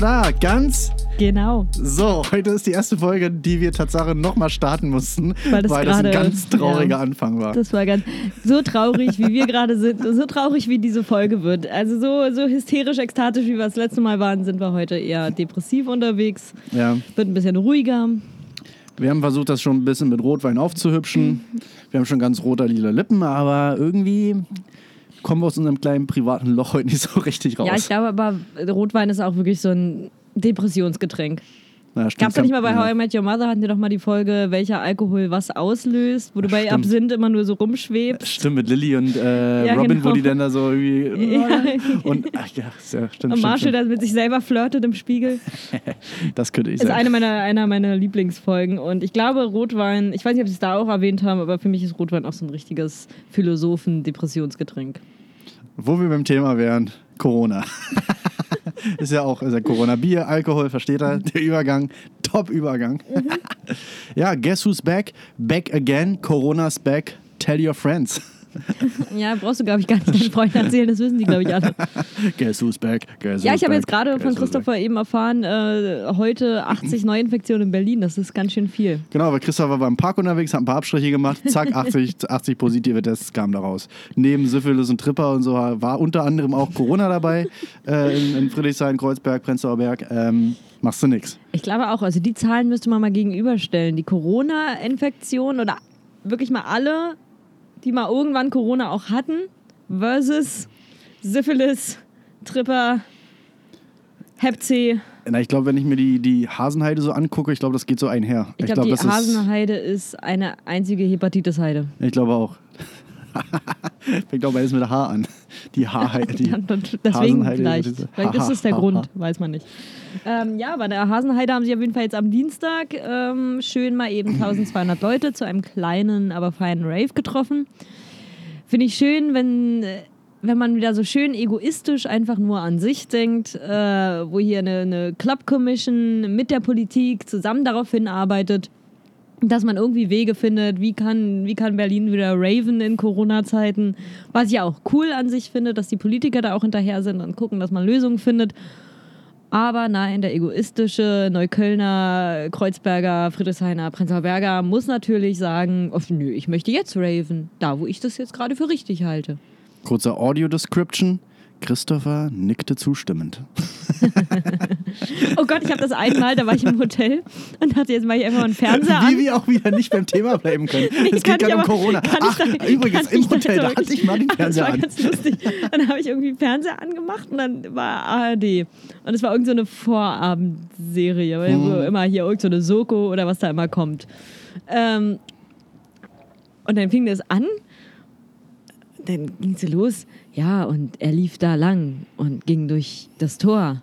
da. Ganz Genau. so. Heute ist die erste Folge, die wir tatsächlich nochmal starten mussten, Weil das ein gerade- ganz trauriger ja. Anfang war. Das war ganz so traurig, wie wir gerade sind, so traurig, wie diese Folge wird. Also so, so hysterisch, ekstatisch, wie wir das letzte Mal waren, sind wir heute eher depressiv unterwegs. ja. Wird ein bisschen ruhiger. Wir haben versucht, das schon ein bisschen mit Rotwein aufzuhübschen. Wir haben schon ganz roter lila Lippen, aber irgendwie kommen wir aus unserem kleinen privaten Loch heute nicht so richtig raus. Ja, ich glaube aber, Rotwein ist auch wirklich so ein Depressionsgetränk. Ja. Gab es nicht mal bei. How I Met Your Mother, hatten wir doch mal die Folge, welcher Alkohol was auslöst, wo du bei Stimmt. Absinth immer nur so rumschwebst. Stimmt, mit Lilly und äh, Ja, Robin, wo genau. die dann da so irgendwie. Ja. Und ach ja, ja stimmt, Und Marshall, der mit sich selber flirtet im Spiegel. Das könnte ich Ist sein. eine meiner, einer meiner Lieblingsfolgen. Und ich glaube, Rotwein, ich weiß nicht, ob sie es da auch erwähnt haben, aber für mich ist Rotwein auch so ein richtiges Philosophen-Depressionsgetränk. Wo wir beim Thema wären, Corona. ist ja auch ist ja Corona. Bier, Alkohol, versteht er? Der Übergang, Top-Übergang. ja, guess who's back? Back again, Corona's back. Tell your friends. Ja, brauchst du, glaube ich, gar nicht deinen Freunden erzählen, das wissen die, glaube ich, alle. Guess who's back? Guess Ja, ich habe jetzt gerade von Christopher eben erfahren, äh, heute 80 Neuinfektionen in Berlin, das ist ganz schön viel. Genau, weil Christopher war im Park unterwegs, hat ein paar Abstriche gemacht, zack, 80, 80 positive Tests kamen da raus. Neben Syphilis und Tripper und so war unter anderem auch Corona dabei äh, in, in Friedrichshain, Kreuzberg, Prenzlauer Berg. Ähm, machst du nix. Ich glaube auch, also die Zahlen müsste man mal gegenüberstellen. Die Corona-Infektion oder wirklich mal alle, die mal irgendwann Corona auch hatten, versus Syphilis, Tripper, Hep C. Na, ich glaube, wenn ich mir die, die Hasenheide so angucke, ich glaube, das geht so einher. Ich, glaube, die Hasenheide ist eine einzige Hepatitis-Heide. Ich glaube auch. Fängt auch beides mit H an. Die Haarheide. Deswegen Hasenheide, vielleicht. Vielleicht ist es der Grund, weiß man nicht. Ähm, ja, bei der Hasenheide haben sie auf jeden Fall jetzt am Dienstag ähm, schön mal eben 1200 Leute zu einem kleinen, aber feinen Rave getroffen. Finde ich schön, wenn, äh, wenn man wieder so schön egoistisch einfach nur an sich denkt, äh, wo hier eine, eine Club Commission mit der Politik zusammen darauf hinarbeitet, dass man irgendwie Wege findet, wie kann, wie kann Berlin wieder raven in Corona-Zeiten. Was ich auch cool an sich finde, dass die Politiker da auch hinterher sind und gucken, dass man Lösungen findet. Aber nein, der egoistische Neuköllner, Kreuzberger, Friedrichshainer, Prenzlauer Berger muss natürlich sagen, oh, nö, ich möchte jetzt raven, da wo ich das jetzt gerade für richtig halte. Kurzer Audio-Description. Christopher nickte zustimmend. Oh Gott, ich habe das einmal, da war ich im Hotel und dachte, jetzt mache ich einfach einen Fernseher an. Wie wir auch wieder nicht beim Thema bleiben können. es kann geht gerade um Corona. Ach, da- übrigens, im ich da Hotel, da wirklich- hatte ich mal den Fernseher das war an. ganz lustig. Dann habe ich irgendwie einen Fernseher angemacht und dann war ARD. Und es war irgendeine so eine Vorabendserie, weil Hm. wo immer hier irgendeine so Soko oder was da immer kommt. Ähm, und dann fing das an. Dann ging sie los. Ja, und er lief da lang und ging durch das Tor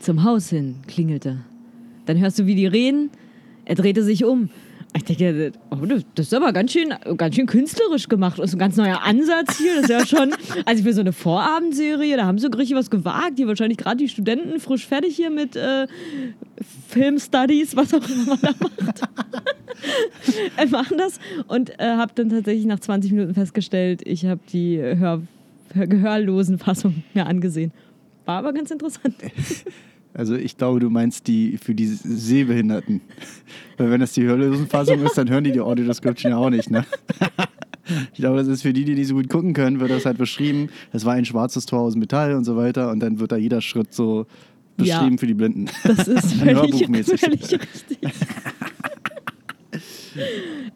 zum Haus hin, klingelte. Dann hörst du, wie die reden. Er drehte sich um. Ich denke, oh, das ist aber ganz schön, ganz schön künstlerisch gemacht. Das ist ein ganz neuer Ansatz hier. Das ist ja schon, also für so eine Vorabendserie, da haben sie richtig was gewagt. Die wahrscheinlich gerade die Studenten frisch fertig hier mit äh, Filmstudies, was auch immer man da macht. äh, machen das und äh, habe dann tatsächlich nach 20 Minuten festgestellt, ich habe die Hör, Hör gehörlosen Fassung mir angesehen. War aber ganz interessant. Also ich glaube, du meinst die für die Sehbehinderten. Weil wenn das die Hörlosenfassung ist, dann hören die die Audio-Description ja auch nicht, ne? Ich glaube, das ist für die, die nicht so gut gucken können, wird das halt beschrieben. Es war ein schwarzes Tor aus Metall und so weiter. Und dann wird da jeder Schritt so beschrieben Ja. für die Blinden. Das ist völlig, Hörbuchmäßig. völlig richtig.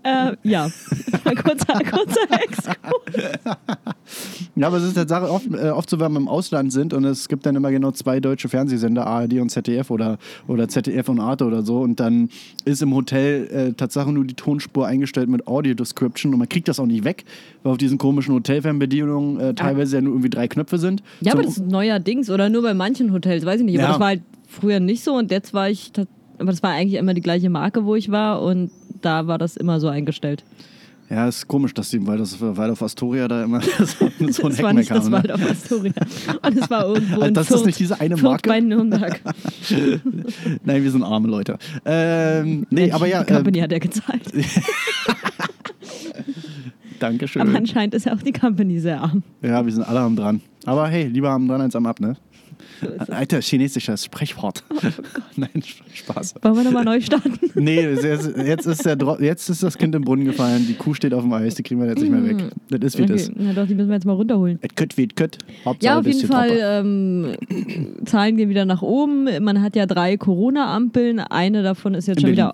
Äh, ja, kurzer, kurzer Exkurs. Ja, aber es ist Tatsache oft, äh, oft so, wenn wir im Ausland sind und es gibt dann immer genau zwei deutsche Fernsehsender, ARD und ZDF oder, oder ZDF und Arte oder so. Und dann ist im Hotel äh, Tatsache nur die Tonspur eingestellt mit Audio Description und man kriegt das auch nicht weg, weil auf diesen komischen Hotelfernbedienungen äh, teilweise ja nur irgendwie drei Knöpfe sind. Ja, so, aber das ist neuerdings oder nur bei manchen Hotels, weiß ich nicht. Aber Ja. das war halt früher nicht so und jetzt war ich, aber das war eigentlich immer die gleiche Marke, wo ich war und da war das immer so eingestellt. ja, ist komisch, dass die, weil das auf Astoria da immer so, so ein das war nicht Heckmeck das haben. Wald Ne? auf Astoria. Und es war irgendwo Also das ist Fürth, nicht diese eine Marke? bei Nürnberg. Nein, wir sind arme Leute. Ähm, nee, Die- aber ja, Die Company hat ja gezahlt. danke schön. Aber anscheinend ist ja auch die Company sehr arm. Ja, wir sind alle am dran. Aber hey, lieber am dran als am ab, ne? Es. Alter, chinesisches Sprechwort. Nein, Spaß. Wollen wir nochmal neu starten? Nee, das jetzt ist, der jetzt ist das Kind im Brunnen gefallen. Die Kuh steht auf dem Eis, die kriegen wir jetzt nicht mehr weg. Das ist wie das. Okay, na doch, die müssen wir jetzt mal runterholen. Et kött wie kött. Hauptsache Ja, auf jeden Fall, ähm, Zahlen gehen wieder nach oben. Man hat ja drei Corona-Ampeln. Eine davon ist jetzt In schon Berlin.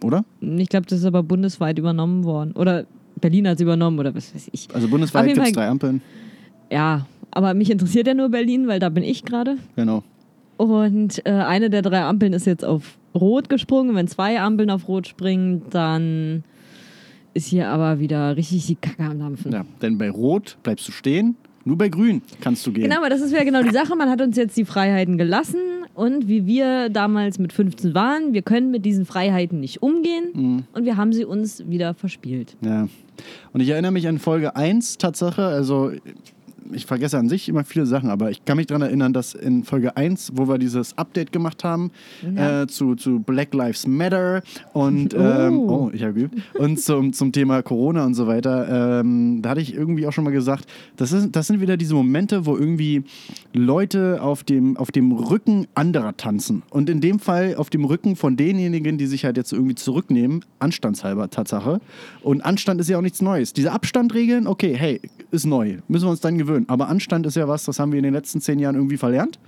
wieder, Oder? ich glaube, das ist aber bundesweit übernommen worden. Oder Berlin hat es übernommen oder was weiß ich. Also bundesweit gibt es drei Ampeln. Ja, aber mich interessiert ja nur Berlin, weil da bin ich gerade. Genau. Und äh, eine der drei Ampeln ist jetzt auf Rot gesprungen. Wenn zwei Ampeln auf Rot springen, dann ist hier aber wieder richtig die Kacke am Dampfen. Ja, denn bei Rot bleibst du stehen, nur bei Grün kannst du gehen. Genau, aber das ist ja genau die Sache. Man hat uns jetzt die Freiheiten gelassen und wie wir damals mit 15 waren, wir können mit diesen Freiheiten nicht umgehen Mhm. und wir haben sie uns wieder verspielt. Ja. Und ich erinnere mich an Folge 1 Tatsache, also ich vergesse an sich immer viele Sachen, aber ich kann mich daran erinnern, dass in Folge 1, wo wir dieses Update gemacht haben Ja. äh, zu, zu Black Lives Matter und ähm, Oh. oh, ich habe geübt, und zum, zum Thema Corona und so weiter, ähm, da hatte ich irgendwie auch schon mal gesagt, das, ist, das sind wieder diese Momente, wo irgendwie Leute auf dem, auf dem Rücken anderer tanzen. Und in dem Fall auf dem Rücken von denjenigen, die sich halt jetzt irgendwie zurücknehmen, anstandshalber Tatsache. Und Anstand ist ja auch nichts Neues. Diese Abstandregeln, okay, hey, ist neu. Müssen wir uns dann gewöhnen. Aber Anstand ist ja was, das haben wir in den letzten zehn Jahren irgendwie verlernt.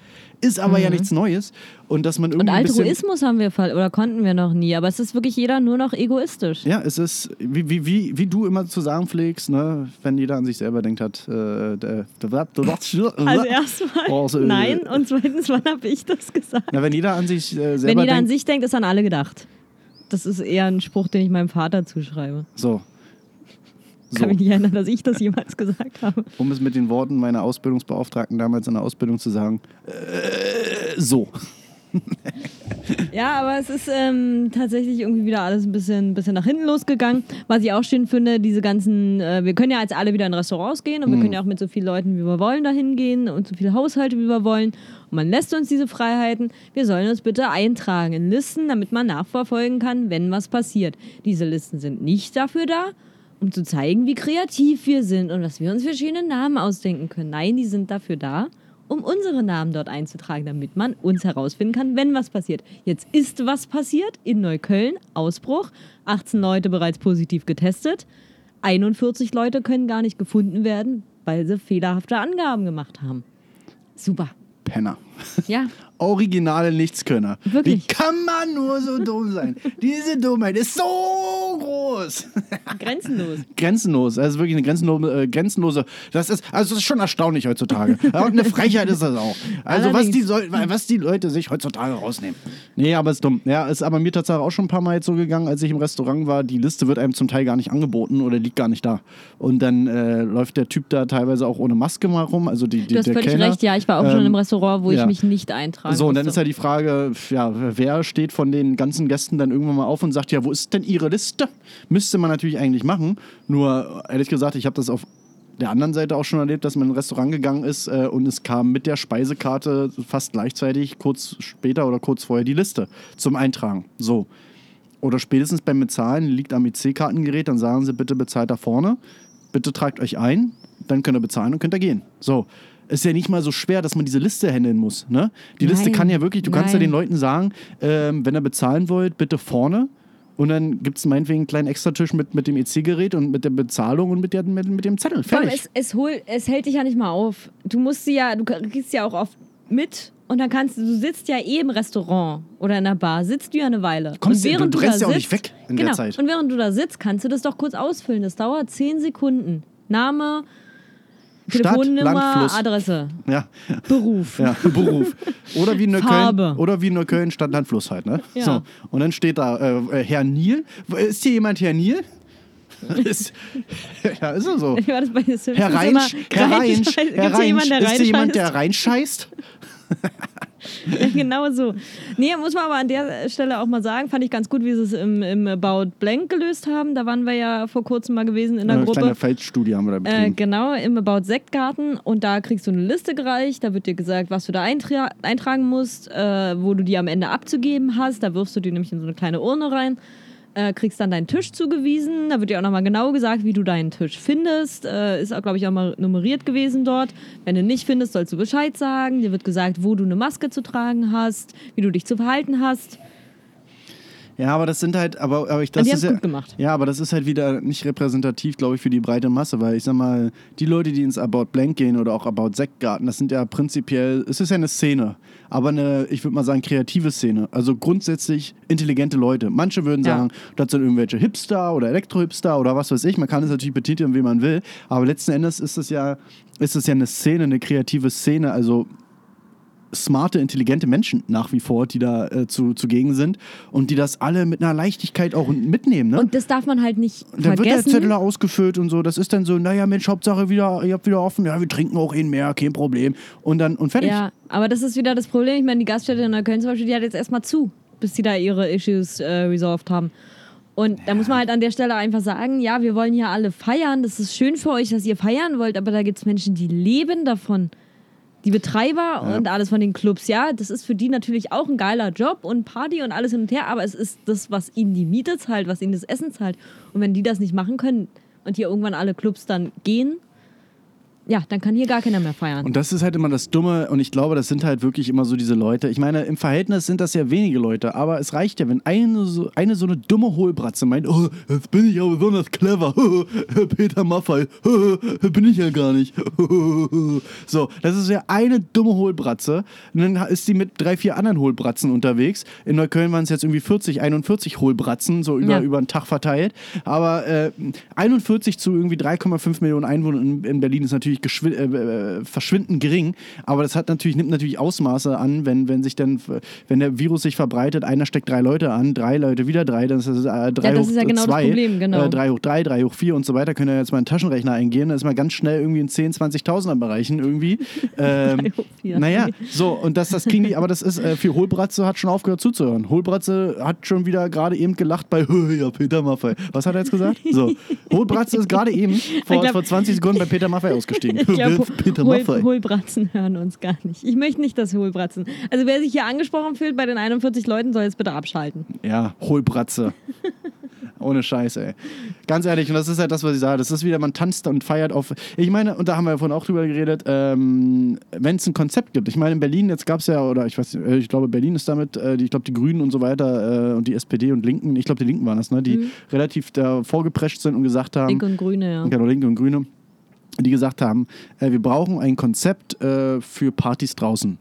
Ist aber ja nichts Neues. Und dass man Mhm. Und irgendwie. bisschen- Altruismus haben wir oder konnten wir noch nie, aber es ist wirklich jeder nur noch egoistisch. Ja, es ist, wie, wie, wie, wie du immer zu sagen pflegst, ne, wenn jeder an sich selber denkt hat, äh, der, der, Also erstmal Oh, so, äh, nein und zweitens, wann habe ich das gesagt? Na, wenn jeder an sich äh, selber Wenn jeder an denkt, sich denkt, ist an alle gedacht. Das ist eher ein Spruch, den ich meinem Vater zuschreibe. so. Ich kann So, mich nicht erinnern, dass ich das jemals gesagt habe. um es mit den Worten meiner Ausbildungsbeauftragten damals in der Ausbildung zu sagen, äh, so. Ja, aber es ist ähm, tatsächlich irgendwie wieder alles ein bisschen, bisschen nach hinten losgegangen. Was ich auch schön finde, diese ganzen, äh, wir können ja jetzt alle wieder in Restaurants gehen und wir können ja auch mit so vielen Leuten, wie wir wollen, dahin gehen und so viele Haushalte, wie wir wollen. Und man lässt uns diese Freiheiten. Wir sollen uns bitte eintragen in Listen, damit man nachverfolgen kann, wenn was passiert. Diese Listen sind nicht dafür da, um zu zeigen, wie kreativ wir sind und was wir uns für schöne Namen ausdenken können. Nein, die sind dafür da, um unsere Namen dort einzutragen, damit man uns herausfinden kann, wenn was passiert. Jetzt ist was passiert in Neukölln, Ausbruch, 18 Leute bereits positiv getestet, 41 Leute können gar nicht gefunden werden, weil sie fehlerhafte Angaben gemacht haben. Super. Penner. Ja, Originale Nichtskönner. Wirklich. Wie kann man nur so dumm sein? Diese Dummheit ist so groß. grenzenlos. grenzenlos. Also wirklich eine grenzenlose, äh, grenzenlose. Das ist, also das ist schon erstaunlich heutzutage. Und eine Frechheit ist das auch. Also was die, soll, was die Leute sich heutzutage rausnehmen. Nee, aber ist dumm. Ja, ist aber mir tatsächlich auch schon ein paar Mal jetzt so gegangen, als ich im Restaurant war. Die Liste wird einem zum Teil gar nicht angeboten oder liegt gar nicht da. Und dann äh, läuft der Typ da teilweise auch ohne Maske mal rum. Also die, die, Du hast der völlig Kellner. recht, ja. Ich war auch schon Ähm, im Restaurant, wo ja. ich mich nicht eintragen So, und dann ist ja die Frage, ja, wer steht von den ganzen Gästen dann irgendwann mal auf und sagt, ja, wo ist denn ihre Liste? Müsste man natürlich eigentlich machen. Nur, ehrlich gesagt, ich habe das auf der anderen Seite auch schon erlebt, dass man in ein Restaurant gegangen ist äh, und es kam mit der Speisekarte fast gleichzeitig, kurz später oder kurz vorher, die Liste zum Eintragen. So. Oder spätestens beim Bezahlen liegt am IC-Kartengerät, dann sagen sie, bitte bezahlt da vorne, bitte tragt euch ein, dann könnt ihr bezahlen und könnt ihr gehen. So. Ist ja nicht mal so schwer, dass man diese Liste handeln muss. Ne? Die Liste Nein, kann ja wirklich, du kannst ja nein. den Leuten sagen, ähm, wenn ihr bezahlen wollt, bitte vorne. Und dann gibt es meinetwegen einen kleinen Extratisch mit, mit dem EC-Gerät und mit der Bezahlung und mit, der, mit, mit dem Zettel. Vor allem, Fertig. es, es, hol, es hält dich ja nicht mal auf. Du musst sie ja, du kriegst ja auch oft mit und dann kannst du, du sitzt ja eh im Restaurant oder in der Bar, sitzt du ja eine Weile. Kommst und ja- du- du da rennst ja auch nicht weg in der genau, Zeit. Und während du da sitzt, kannst du das doch kurz ausfüllen. Das dauert 10 Sekunden. Name, Telefonnummer, Fluss. Adresse, Ja, Beruf. ja, Beruf. Oder wie in Neukölln, oder wie in Neukölln Stadt, Land, Fluss halt. Ne? Ja. So. Und dann steht da äh, äh, Herr Nil. Ist hier jemand Herr Nil? ist, ja, ist er so. War das bei Herr? Reinsch, Herr Reinsch, Herr Reinsch, ist hier jemand, der reinscheißt? genau so. Nee, muss man aber an der Stelle auch mal sagen, fand ich ganz gut, wie sie es im, im About Blank gelöst haben. Da waren wir ja vor kurzem mal gewesen in der Eine Gruppe. kleine Feldstudie haben wir da Äh, betrieben. genau, im About Sektgarten. Und da kriegst du eine Liste gereicht. Da wird dir gesagt, was du da eintra eintragen musst, äh, wo du die am Ende abzugeben hast. Da wirfst du die nämlich in so eine kleine Urne rein. Äh, kriegst dann deinen Tisch zugewiesen. Da wird dir auch nochmal genau gesagt, wie du deinen Tisch findest. Äh, ist auch, glaube ich, auch mal nummeriert gewesen dort. Wenn du nicht findest, sollst du Bescheid sagen. Dir wird gesagt, wo du eine Maske zu tragen hast, wie du dich zu verhalten hast. Ja, aber das sind halt, aber, aber ich, das ist ja, gut gemacht. ja, aber das ist halt wieder nicht repräsentativ, glaube ich, für die breite Masse, weil ich sag mal, die Leute, die ins About Blank gehen oder auch About Sektgarten, das sind ja prinzipiell, es ist ja eine Szene, aber eine, ich würde mal sagen, kreative Szene. Also grundsätzlich intelligente Leute. Manche würden Ja. sagen, das sind irgendwelche Hipster oder Elektro-Hipster oder was weiß ich. Man kann es natürlich betiteln, wie man will, aber letzten Endes ist es ja, ist es ja eine Szene, eine kreative Szene, also smarte, intelligente Menschen nach wie vor, die da äh, zu, zugegen sind und die das alle mit einer Leichtigkeit auch mitnehmen. Ne? Und das darf man halt nicht Und dann wird der vergessen. Zettel ausgefüllt und so. Das ist dann so, naja, Mensch, Hauptsache wieder, ihr habt wieder offen, ja, wir trinken auch einen mehr, kein Problem. Und dann, und fertig. Ja, aber das ist wieder das Problem. Ich meine, die Gaststätte in Neukölln zum Beispiel, die hat jetzt erstmal zu, bis sie da ihre Issues äh, resolved haben. Und da muss man halt an der Stelle einfach sagen, ja, wir wollen hier alle feiern. Das ist schön für euch, dass ihr feiern wollt, aber da gibt es Menschen, die leben davon. Die Betreiber Ja. und alles von den Clubs, ja, das ist für die natürlich auch ein geiler Job und Party und alles hin und her, aber es ist das, was ihnen die Miete zahlt, was ihnen das Essen zahlt. Und wenn die das nicht machen können und hier irgendwann alle Clubs dann gehen, ja, dann kann hier gar keiner mehr feiern. Und das ist halt immer das Dumme und ich glaube, das sind halt wirklich immer so diese Leute. Ich meine, im Verhältnis sind das ja wenige Leute, aber es reicht ja, wenn eine so eine, so eine dumme Hohlbratze meint, oh, jetzt bin ich aber besonders clever, Peter Maffei, bin ich ja gar nicht. So, das ist ja eine dumme Hohlbratze und dann ist sie mit drei, vier anderen Hohlbratzen unterwegs. In Neukölln waren es jetzt irgendwie 40, 41 Hohlbratzen, so über, Ja. über einen Tag verteilt. Aber äh, 41 zu irgendwie 3,5 Millionen Einwohnern in, in Berlin ist natürlich geschwi- äh, äh, verschwindend gering. Aber das hat natürlich, nimmt natürlich Ausmaße an, wenn, wenn sich dann, wenn der Virus sich verbreitet, einer steckt drei Leute an, drei Leute wieder drei, dann ist das äh, drei Ja, das hoch ist ja genau das zwei, Problem, genau. Äh, drei hoch drei, drei hoch vier und so weiter. Könnt ihr jetzt mal einen Taschenrechner eingehen, dann ist man ganz schnell irgendwie in 10, 20.000er Bereichen irgendwie. Ähm, naja, so, und das, das kriegen die, aber das ist, äh, für Hohlbratze hat schon aufgehört zuzuhören. Hohlbratze hat schon wieder gerade eben gelacht bei, ja, Peter Maffei. Was hat er jetzt gesagt? So, Hohlbratze ist gerade eben vor, glaub- vor 20 Sekunden bei Peter Maffei ausgestiegen. Ich glaube, Peter Hohl. Hohlbratzen hören uns gar nicht. Ich möchte nicht, dass Hohlbratzen. Also wer sich hier angesprochen fühlt bei den 41 Leuten, soll jetzt bitte abschalten. Ja, Hohlbratze. Ohne Scheiß, ey. Ganz ehrlich, und das ist halt das, was ich sage. Das ist wieder, man tanzt und feiert auf. Ich meine, und da haben wir ja vorhin auch drüber geredet, ähm, wenn es ein Konzept gibt. Ich meine, in Berlin, jetzt gab es ja, oder ich weiß nicht, äh, ich glaube, Berlin ist damit, äh, die, ich glaube, die Grünen und so weiter äh, und die SPD und Linken, ich glaube, die Linken waren das, ne, die relativ da vorgeprescht sind und gesagt haben. Linke und Grüne, ja. Genau, Linke und Grüne, die gesagt haben, äh, wir brauchen ein Konzept äh, für Partys draußen.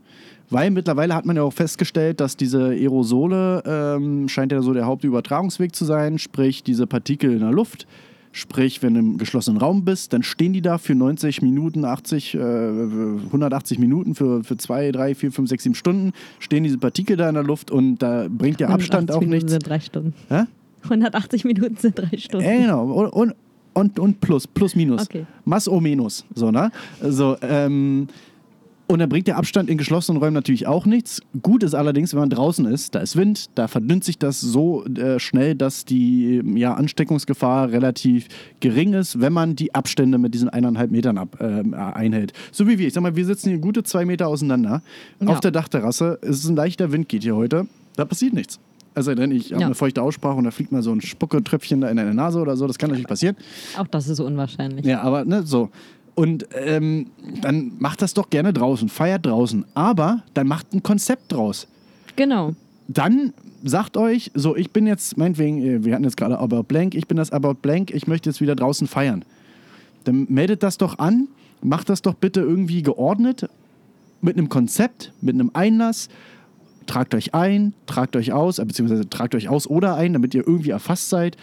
Weil mittlerweile hat man ja auch festgestellt, dass diese Aerosole ähm, scheint ja so der Hauptübertragungsweg zu sein, sprich diese Partikel in der Luft. Sprich, wenn du im geschlossenen Raum bist, dann stehen die da für 90 Minuten, 80, äh, 180 Minuten, für, für 2, 3, 4, 5, 6, 7 Stunden stehen diese Partikel da in der Luft und da bringt der Abstand 180 auch Minuten nichts. sind drei Stunden. Hä? 180 Minuten sind drei Stunden. Ja, genau. Und, und, und, und plus, plus, minus. Okay. Mas o minus. So, ne? So, ähm, und dann bringt der Abstand in geschlossenen Räumen natürlich auch nichts. Gut ist allerdings, wenn man draußen ist, da ist Wind, da verdünnt sich das so äh, schnell, dass die ja, Ansteckungsgefahr relativ gering ist, wenn man die Abstände mit diesen eineinhalb Metern ab, ähm, einhält. So wie wir. Ich sag mal, wir sitzen hier gute zwei Meter auseinander Ja. auf der Dachterrasse. Es ist ein leichter Wind, geht hier heute. Da passiert nichts. Also, denn ich habe Ja. eine feuchte Aussprache und da fliegt mal so ein Spucketröpfchen da in deine Nase oder so. Das kann natürlich passieren. Auch das ist unwahrscheinlich. Ja, aber ne, so. Und ähm, dann macht das doch gerne draußen, feiert draußen. Aber dann macht ein Konzept draus. Genau. Dann sagt euch, so, ich bin jetzt, meinetwegen, äh, wir hatten jetzt gerade About Blank, ich bin das About Blank, ich möchte jetzt wieder draußen feiern. Dann meldet das doch an, macht das doch bitte irgendwie geordnet, mit einem Konzept, mit einem Einlass. Tragt euch ein, tragt euch aus, äh, beziehungsweise tragt euch aus oder ein, damit ihr irgendwie erfasst seid.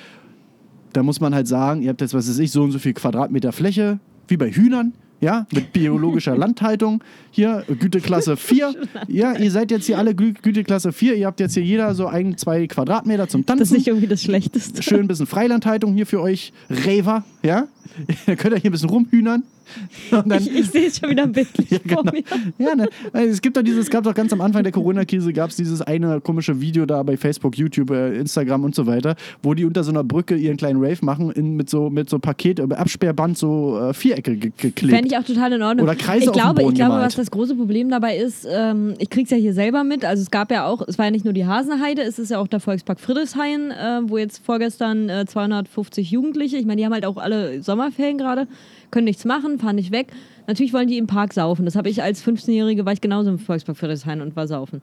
Da muss man halt sagen, ihr habt jetzt, was weiß ich, so und so viel Quadratmeter Fläche, wie bei Hühnern, ja, mit biologischer Landhaltung. Hier, Güteklasse 4. Ja, ihr seid jetzt hier alle Gü Güteklasse 4. Ihr habt jetzt hier jeder so ein, zwei Quadratmeter zum Das ist Tanzen. nicht irgendwie das Schlechteste. Schön ein bisschen Freilandhaltung hier für euch Raver. ja? Dann könnt ihr hier ein bisschen rumhühnern. Dann, Ich, ich sehe es schon wieder bildlich ja, vor genau. mir. Ja, ne? Also Es gibt doch dieses, es gab doch ganz am Anfang der Corona-Krise gab es dieses eine komische Video da bei Facebook, YouTube, äh, Instagram und so weiter, wo die unter so einer Brücke ihren kleinen Rave machen in, mit so mit so Paket, äh, Absperrband so äh, Vierecke ge geklebt. Fände ich auch total in Ordnung. Oder Kreise ich auf dem glaube, Boden ich glaube, gemalt. was das große Problem dabei ist, ähm, ich krieg's ja hier selber mit. Also es gab ja auch, es war ja nicht nur die Hasenheide, es ist ja auch der Volkspark Friedrichshain, äh, wo jetzt vorgestern äh, 250 Jugendliche, ich meine, die haben halt auch alle Sommerferien gerade, können nichts machen, fahren nicht weg. Natürlich wollen die im Park saufen. Das habe ich als 15-Jährige, war ich genauso im Volkspark Friedrichshain und war saufen.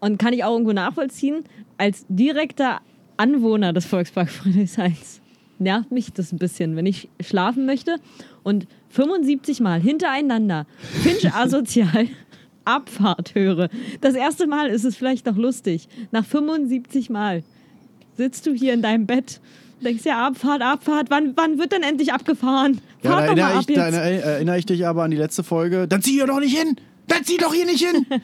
Und kann ich auch irgendwo nachvollziehen, als direkter Anwohner des Volkspark Friedrichshains nervt mich das ein bisschen, wenn ich schlafen möchte und 75 Mal hintereinander Finch asozial Abfahrt höre. Das erste Mal ist es vielleicht noch lustig. Nach 75 Mal sitzt du hier in deinem Bett denkst ja, Abfahrt, Abfahrt, wann, wann wird denn endlich abgefahren? ja, Fahrt doch mal ab ich, da jetzt. erinnere, erinnere ich dich aber an die letzte Folge. Dann zieh hier doch nicht hin! Dann zieh doch hier nicht hin!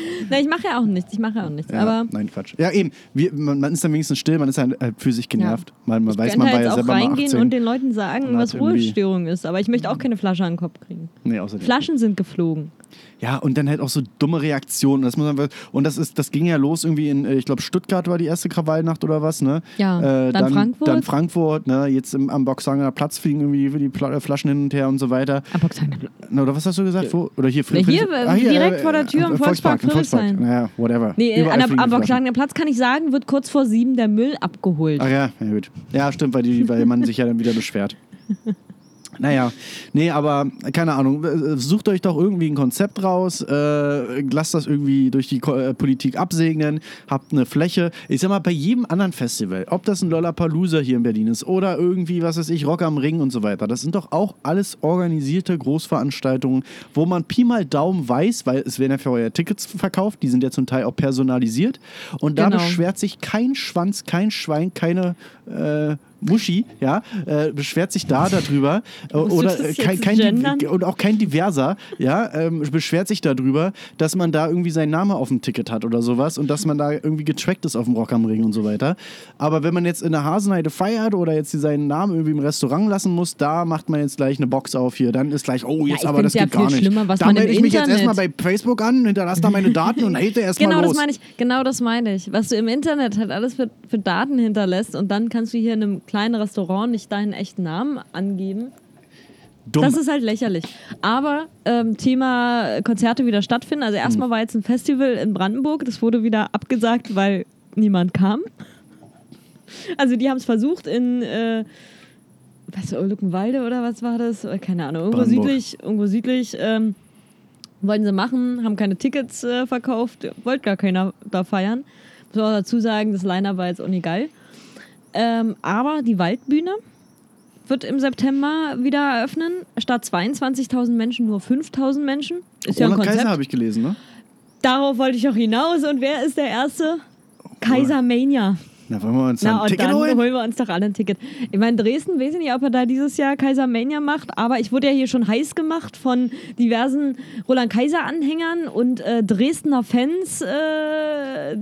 Na, ich mache ja auch nichts, ich mache ja auch nichts. Ja, aber nein, Quatsch. Ja, eben. Wir, man, man ist dann wenigstens still, man ist halt für sich genervt. Man, man ich weiß, man war halt ja auch selber mal reingehen 18. und den Leuten sagen, was Ruhestörung ist. Aber ich möchte auch keine Flasche an den Kopf kriegen. nee, außerdem. Flaschen sind geflogen. Ja, und dann halt auch so dumme Reaktionen. Das muss man, und das ist, das ging ja los irgendwie in, äh, ich glaube, Stuttgart war die erste Krawallnacht oder was, ne? Ja, äh, dann Frankfurt. Dann Frankfurt, ne? Jetzt im, am Boxhanger Platz fliegen irgendwie die Pla äh, Flaschen hin und her und so weiter. Aber Boxhagener Na, Oder was hast du gesagt? Wo? Oder hier, Na, hier, äh, direkt vor der Tür am äh, Volkspark im Volkspark. Friedrichshain. Naja, whatever. Nee, äh, Überall an der, am. Boxhagener Platz kann ich sagen, wird kurz vor sieben der Müll abgeholt. Ach ja, ja gut. Ja, stimmt, weil, die, weil man sich ja dann wieder beschwert. Naja, nee, aber keine Ahnung. Sucht euch doch irgendwie ein Konzept raus, äh, lasst das irgendwie durch die Ko äh, Politik absegnen, habt eine Fläche. Ich sag mal, bei jedem anderen Festival, ob das ein Lollapalooza hier in Berlin ist oder irgendwie, was weiß ich, Rock am Ring und so weiter, das sind doch auch alles organisierte Großveranstaltungen, wo man Pi mal Daumen weiß, weil es werden ja vorher Tickets verkauft, die sind ja zum Teil auch personalisiert und da Genau. beschwert sich kein Schwanz, kein Schwein, keine äh, Muschi, ja, äh, beschwert sich da darüber äh, oder äh, kein, kein und auch kein Diverser, ja, ähm, beschwert sich darüber, dass man da irgendwie seinen Namen auf dem Ticket hat oder sowas und dass man da irgendwie getrackt ist auf dem Rock am Ring und so weiter. Aber wenn man jetzt in der Hasenheide feiert oder jetzt seinen Namen irgendwie im Restaurant lassen muss, da macht man jetzt gleich eine Box auf hier, dann ist gleich, oh, jetzt ich aber das ja geht gar nicht. da melde ich mich jetzt erstmal bei Facebook an, hinterlasse da meine Daten und hate erstmal Genau los. das meine ich, genau das meine ich. Was du im Internet halt alles für, für Daten hinterlässt und dann kannst du hier in einem kleinen Restaurant nicht deinen echten Namen angeben. Dumm. Das ist halt lächerlich. Aber ähm, Thema Konzerte wieder stattfinden. Also erstmal Hm. war jetzt ein Festival in Brandenburg, das wurde wieder abgesagt, weil niemand kam. Also die haben es versucht in äh, was, Luckenwalde oder was war das? Keine Ahnung. Irgendwo Brandenburg. südlich, irgendwo südlich ähm, wollten sie machen, haben keine Tickets äh, verkauft, wollte gar keiner da feiern. Muss auch dazu sagen, das Liner war jetzt auch nicht geil. Ähm, aber die Waldbühne wird im September wieder eröffnen. Statt 22.000 Menschen nur 5.000 Menschen. Ist ja ein Roland Konzept. Kaiser habe ich gelesen, ne? Darauf wollte ich auch hinaus. Und wer ist der Erste? Kaiser Mania. Na, wollen wir uns dann Na, ein und Ticket dann holen? holen wir uns doch alle ein Ticket. Ich meine, Dresden, weiß ich nicht, ob er da dieses Jahr Kaiser Mania macht, aber ich wurde ja hier schon heiß gemacht von diversen Roland Kaiser-Anhängern und äh, Dresdner Fans. Äh,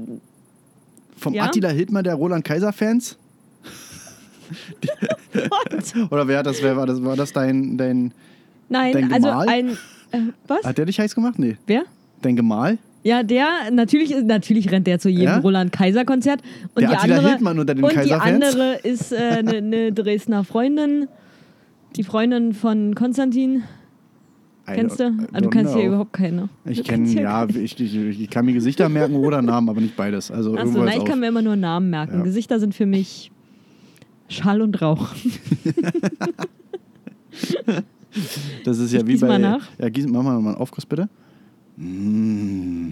Vom Ja? Attila Hildmann der Roland Kaiser-Fans? Oder wer hat das, wer war das? War das dein, dein. nein, Dein also ein. Äh, was? Hat der dich heiß gemacht? Nee. Wer? Dein Gemahl? Ja, der, natürlich, natürlich rennt der zu jedem Ja? Roland Kaiser-Konzert. Und Der die Attila andere, Hildmann unter den Und die andere ist eine äh, ne Dresdner Freundin. Die Freundin von Konstantin. Kennst du? Ah, du ja know. überhaupt keine. Ich kenne, ja, ich, ich, ich kann mir Gesichter merken oder Namen, aber nicht beides. Also Achso, nein, ich kann mir immer nur Namen merken. Ja. Gesichter sind für mich Schall und Rauch. Das ist ja Ich wie gieß bei. mal nach. Ja, gieß, mach mal mal einen Aufguss bitte. Mm,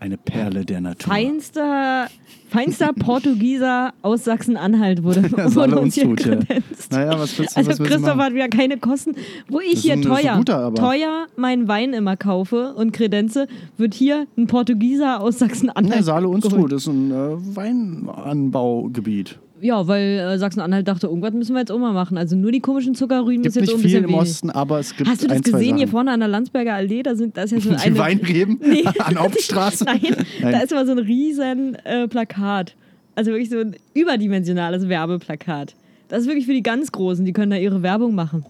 eine Perle der Natur. Feinster, feinster Portugieser aus Sachsen-Anhalt wurde, Ja, wurde uns hier tut, ja. kredenzt. Naja, was willst du, Also was Christoph hat wieder keine Kosten. Wo ich hier ein- teuer, guter, teuer meinen Wein immer kaufe und kredenze, wird hier ein Portugieser aus Sachsen-Anhalt Ja, Saale uns geholt. tut, ist ein äh, Weinanbaugebiet. Ja, weil äh, Sachsen-Anhalt dachte, irgendwas müssen wir jetzt auch mal machen. Also nur die komischen Zuckerrüben Gibt ist jetzt nicht viel bisschen im wenig. Osten, aber es gibt Hast du das ein, gesehen hier vorne an der Landsberger Allee? Da, sind, da ist ja so Die eine... Weinreben Nee. an Hauptstraße? Nein, Nein. da ist immer so ein riesen äh, Plakat. Also wirklich so ein überdimensionales Werbeplakat. Das ist wirklich für die ganz Großen, die können da ihre Werbung machen.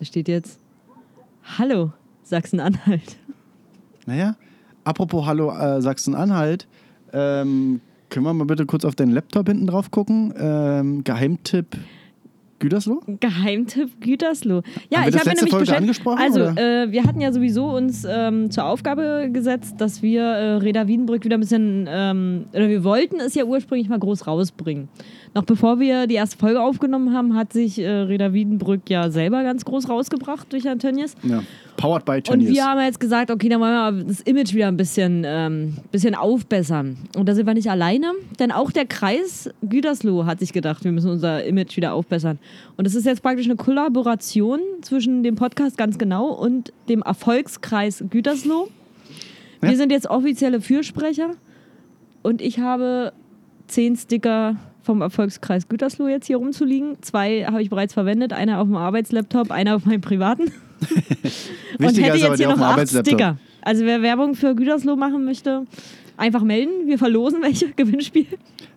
Da steht jetzt, Hallo, Sachsen-Anhalt. Naja, apropos Hallo äh, Sachsen-Anhalt, ähm, können wir mal bitte kurz auf deinen Laptop hinten drauf gucken? Ähm, Geheimtipp Gütersloh? Geheimtipp Gütersloh. Ja, ich habe mir nämlich Folge angesprochen, Also, äh, wir hatten ja sowieso uns ähm, zur Aufgabe gesetzt, dass wir äh, Reda Wiedenbrück wieder ein bisschen, ähm, oder wir wollten es ja ursprünglich mal groß rausbringen. Noch bevor wir die erste Folge aufgenommen haben, hat sich äh, Reda Wiedenbrück ja selber ganz groß rausgebracht durch Herrn Tönnies. Ja. Powered by Und Tönnies. wir haben jetzt gesagt, okay, dann wollen wir das Image wieder ein bisschen, ähm, bisschen aufbessern. Und da sind wir nicht alleine, denn auch der Kreis Gütersloh hat sich gedacht, wir müssen unser Image wieder aufbessern. Und es ist jetzt praktisch eine Kollaboration zwischen dem Podcast ganz genau und dem Erfolgskreis Gütersloh. Wir Ja. sind jetzt offizielle Fürsprecher und ich habe zehn Sticker vom Erfolgskreis Gütersloh jetzt hier rumzuliegen. Zwei habe ich bereits verwendet, einer auf dem Arbeitslaptop, einer auf meinem privaten. Und hätte jetzt hier noch acht. Sticker. Also wer Werbung für Gütersloh machen möchte, einfach melden. Wir verlosen welche. Gewinnspiel.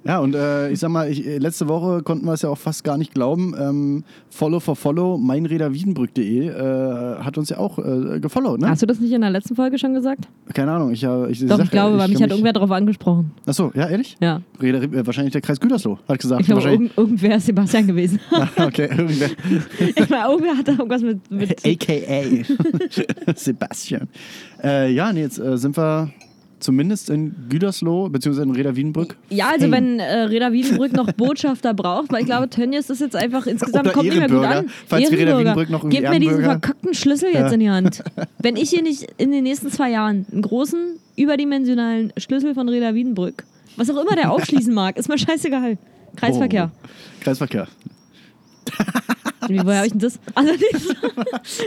Ja, und äh, ich sag mal, ich, äh, letzte Woche konnten wir es ja auch fast gar nicht glauben. Ähm, follow for follow, meinrederwiedenbrück.de äh, hat uns ja auch äh, gefollowt, ne? Hast du das nicht in der letzten Folge schon gesagt? Keine Ahnung, ich, äh, ich Doch, sag ich glaube, weil mich hat irgendwer darauf angesprochen. Achso, ja, ehrlich? Ja. Reda, äh, wahrscheinlich der Kreis Gütersloh, hat gesagt. Ich glaube, irgend, irgendwer ist Sebastian gewesen. okay, irgendwer. ich meine, irgendwer hat da irgendwas mit. mit AKA Sebastian. Äh, ja, und jetzt sind wir zumindest in Gütersloh, beziehungsweise in Reda Wiedenbrück. ja, also wenn äh, Reda Wiedenbrück noch Botschafter braucht, weil ich glaube, Tönnies ist jetzt einfach insgesamt Oder kommt nicht mehr gut an. Falls wir Reda. Wiedenbrück noch Gebt mir diesen verkackten Schlüssel jetzt Ja. in die Hand. Wenn ich hier nicht in den nächsten zwei Jahren einen großen, überdimensionalen Schlüssel von Reda Wiedenbrück, was auch immer der aufschließen mag, ist mir scheißegal. Kreisverkehr. Oh. Kreisverkehr. Woher habe ich denn das? Also,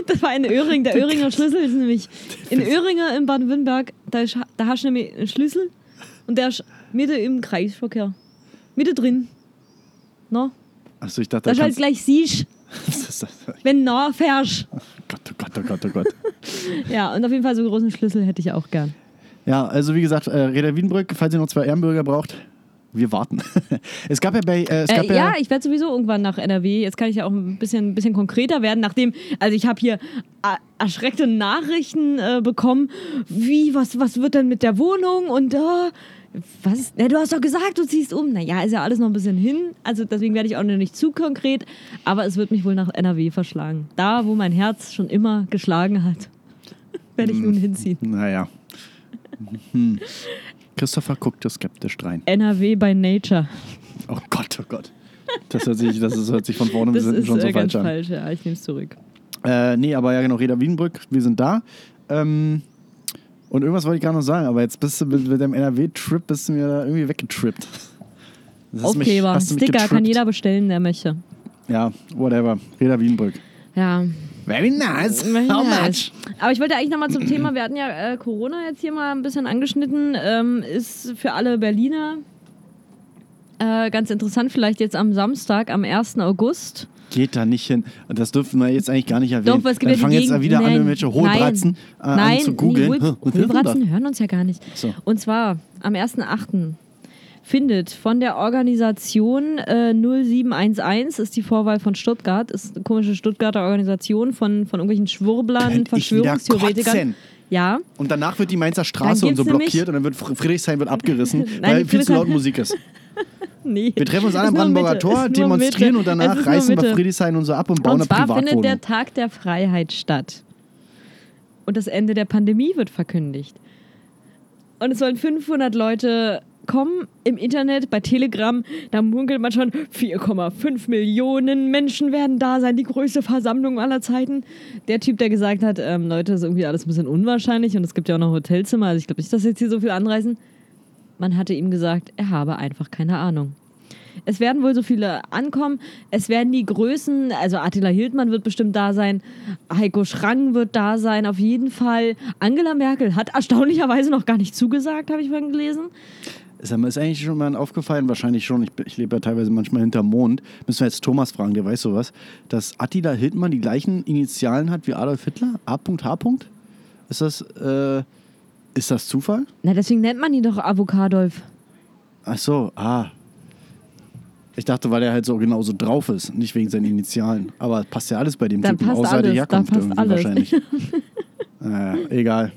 das, war in Öhring. Der Öhringer Schlüssel ist nämlich in Öhringer in Baden-Württemberg. Da, ist- da hast du nämlich einen Schlüssel und der ist Mitte im Kreisverkehr. Mitte drin. No? Achso, ich dachte, Das da ist halt gleich siehst, wenn du nah fährst. Gott, oh Gott, oh Gott, oh Gott. Ja, und auf jeden Fall so einen großen Schlüssel hätte ich auch gern. Ja, also wie gesagt, äh, Reda Wiedenbrück, falls ihr noch zwei Ehrenbürger braucht, wir warten. es gab ja bei, äh, es gab Äh, ja, ich werde sowieso irgendwann nach NRW. Jetzt kann ich ja auch ein bisschen, ein bisschen konkreter werden, nachdem, also ich habe hier äh, erschreckte Nachrichten äh, bekommen. Wie, was, was wird denn mit der Wohnung und da? was? Na, du hast doch gesagt, du ziehst um. Naja, ist ja alles noch ein bisschen hin. Also deswegen werde ich auch noch nicht zu konkret. Aber es wird mich wohl nach NRW verschlagen. Da, wo mein Herz schon immer geschlagen hat, werde ich nun hinziehen. Naja. Hm. Christopher guckte skeptisch rein. NRW by Nature. Oh Gott, oh Gott. Das hört sich, das ist, hört sich von vorne Das bis hinten ist schon so äh, ganz falsch an. falsch. Ja, ich nehme es zurück. Äh, nee, aber ja genau, Reda Wiedenbrück, wir sind da. Ähm, und irgendwas wollte ich gerade noch sagen, aber jetzt bist du mit, mit dem NRW-Trip bist du mir da irgendwie weggetrippt. Aufkleber, Sticker kann getrippt. jeder bestellen, der möchte. Ja, whatever. Reda Wiedenbrück. Ja, Very nice. Very How nice. much? Aber ich wollte eigentlich nochmal zum Thema, wir hatten ja äh, Corona jetzt hier mal ein bisschen angeschnitten, ähm, ist für alle Berliner äh, ganz interessant, vielleicht jetzt am Samstag, am 1. August. Geht da nicht hin. Das dürfen wir jetzt eigentlich gar nicht erwähnen. Doch, es gibt Dann fangen jetzt da Gegend- wieder an, Nein, irgendwelche Hohlbratzen äh, Nein, an zu nee, googeln. Hohl, was? Hohlbratzen hören uns ja gar nicht. So. Und zwar am 1.8. findet von der Organisation äh, 0711, ist die Vorwahl von Stuttgart, ist eine komische Stuttgarter Organisation von, von irgendwelchen Schwurblern, Könnt Verschwörungstheoretikern. Ja, Und danach wird die Mainzer Straße und so blockiert und dann wird Fr- Friedrichshain wird abgerissen, Nein, weil viel zu laut Musik ist. nee. Wir treffen uns alle am Brandenburger Mitte, Tor, demonstrieren Mitte. und danach reißen wir. Friedrichshain und so ab und bauen Und eine zwar findet Privatwohnung. der Tag der Freiheit statt. Und das Ende der Pandemie wird verkündigt. Und es sollen 500 Leute kommen im Internet, bei Telegram. Da munkelt man schon, 4,5 Millionen Menschen werden da sein, die größte Versammlung aller Zeiten. Der Typ, der gesagt hat, ähm, Leute, das ist irgendwie alles ein bisschen unwahrscheinlich und es gibt ja auch noch Hotelzimmer, also ich glaube nicht, dass jetzt hier so viel anreisen. Man hatte ihm gesagt, er habe einfach keine Ahnung. Es werden wohl so viele ankommen. Es werden die Größen, also Attila Hildmann wird bestimmt da sein, Heiko Schrang wird da sein, auf jeden Fall. Angela Merkel hat erstaunlicherweise noch gar nicht zugesagt, habe ich vorhin gelesen. Mal, ist eigentlich schon mal aufgefallen, wahrscheinlich schon, ich, ich lebe ja teilweise manchmal hinterm Mond, müssen wir jetzt Thomas fragen, der weiß sowas, dass Attila Hildmann die gleichen Initialen hat wie Adolf Hitler? A.H.? Ist das, äh, ist das Zufall? Na, deswegen nennt man ihn doch Avocadolf. Ach so, ah. Ich dachte, weil er halt so genauso drauf ist, nicht wegen seinen Initialen. Aber passt ja alles bei dem Da Typen, außer alles, da Herkunft passt irgendwie alles. wahrscheinlich. naja, egal.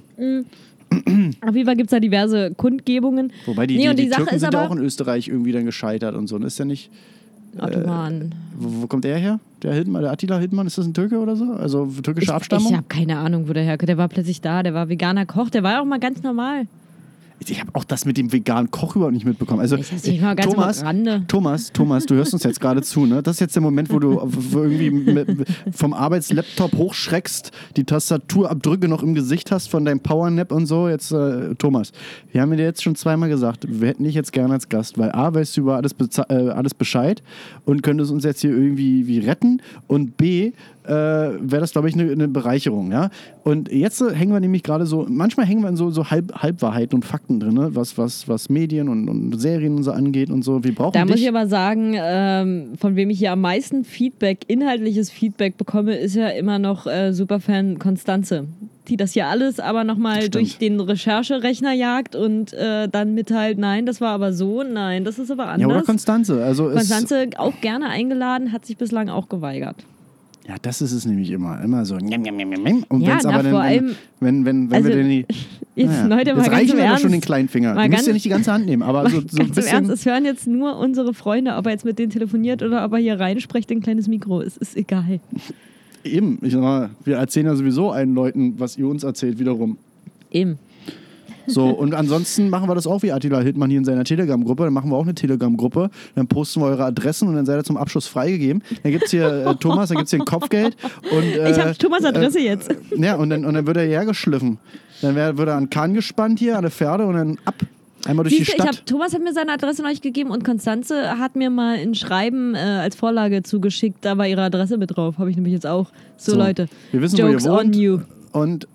Auf jeden Fall gibt es da diverse Kundgebungen. Wobei die, nee, die, die, die Sache Türken ist sind auch in Österreich irgendwie dann gescheitert und so. Und ist ja nicht. Ottoman. Wo, wo kommt der her? Der Hildmann, der Attila Hildmann, ist das ein Türke oder so? Also türkische ich Abstammung? ich habe keine Ahnung, wo der herkommt. Der war plötzlich da, der war veganer Koch, der war auch mal ganz normal. Ich habe auch das mit dem veganen Koch überhaupt nicht mitbekommen. Also, Ich mal ganz Thomas, Rande. Thomas, Thomas, du hörst uns jetzt gerade zu, ne? Das ist jetzt der Moment, wo du irgendwie mit, vom Arbeitslaptop hochschreckst, die Tastaturabdrücke noch im Gesicht hast von deinem Powernap und so. Jetzt, äh, Thomas, wir haben dir jetzt schon zweimal gesagt, wir hätten dich jetzt gerne als Gast, weil A, weißt du über alles, äh, alles Bescheid und könntest uns jetzt hier irgendwie wie retten und B, äh, wäre das, glaube ich, eine eine Bereicherung. Ja? Und jetzt äh, hängen wir nämlich gerade so, manchmal hängen wir in so, so Halb, Halbwahrheiten und Fakten drin, ne? was, was, was Medien und, und Serien und so angeht und so. Wir brauchen Da muss dich. ich aber sagen, ähm, von wem ich hier am meisten Feedback, inhaltliches Feedback bekomme, ist ja immer noch äh, Superfan Konstanze. Die das hier alles aber nochmal durch den Rechercherechner jagt und äh, dann mitteilt, nein, das war aber so, nein, das ist aber ja, oder anders. Konstanze. Also Konstanze auch gerne eingeladen, hat sich bislang auch geweigert. Ja, das ist es nämlich immer. Immer so. Und Ja, wenn's na, aber dann, vor wenn, allem- wenn, wenn, wenn Also, wir denn die. Jetzt, naja, Leute, mal jetzt reichen im aber Ernst. schon den kleinen Finger. Mal Du musst ja nicht die ganze Hand nehmen, aber so, so ein Ganz im bisschen. Ernst, es hören jetzt nur unsere Freunde, ob er jetzt mit denen telefoniert oder ob er hier reinspricht, ein kleines Mikro. Es ist egal. Eben, ich sag mal, wir erzählen ja sowieso allen Leuten, was ihr uns erzählt, wiederum. Eben. So, und ansonsten machen wir das auch wie Attila Hildmann hier in seiner Telegram-Gruppe. Dann machen wir auch eine Telegram-Gruppe. Dann posten wir eure Adressen und dann seid ihr zum Abschluss freigegeben. Dann gibt es hier äh, Thomas, dann gibt es hier ein Kopfgeld. Und, äh, Ich habe Thomas Adresse jetzt. Ja, und dann, und dann wird er hierher geschliffen. Dann wär, wird er an Kahn gespannt hier, an der Pferde und dann ab. Einmal durch Siehst die Stadt. hab, Thomas hat mir seine Adresse neulich gegeben und Konstanze hat mir mal ein Schreiben äh, als Vorlage zugeschickt. Da war ihre Adresse mit drauf. Habe ich nämlich jetzt auch. So, So, Leute. wir wissen, Jokes wo ihr wohnt. on you. Und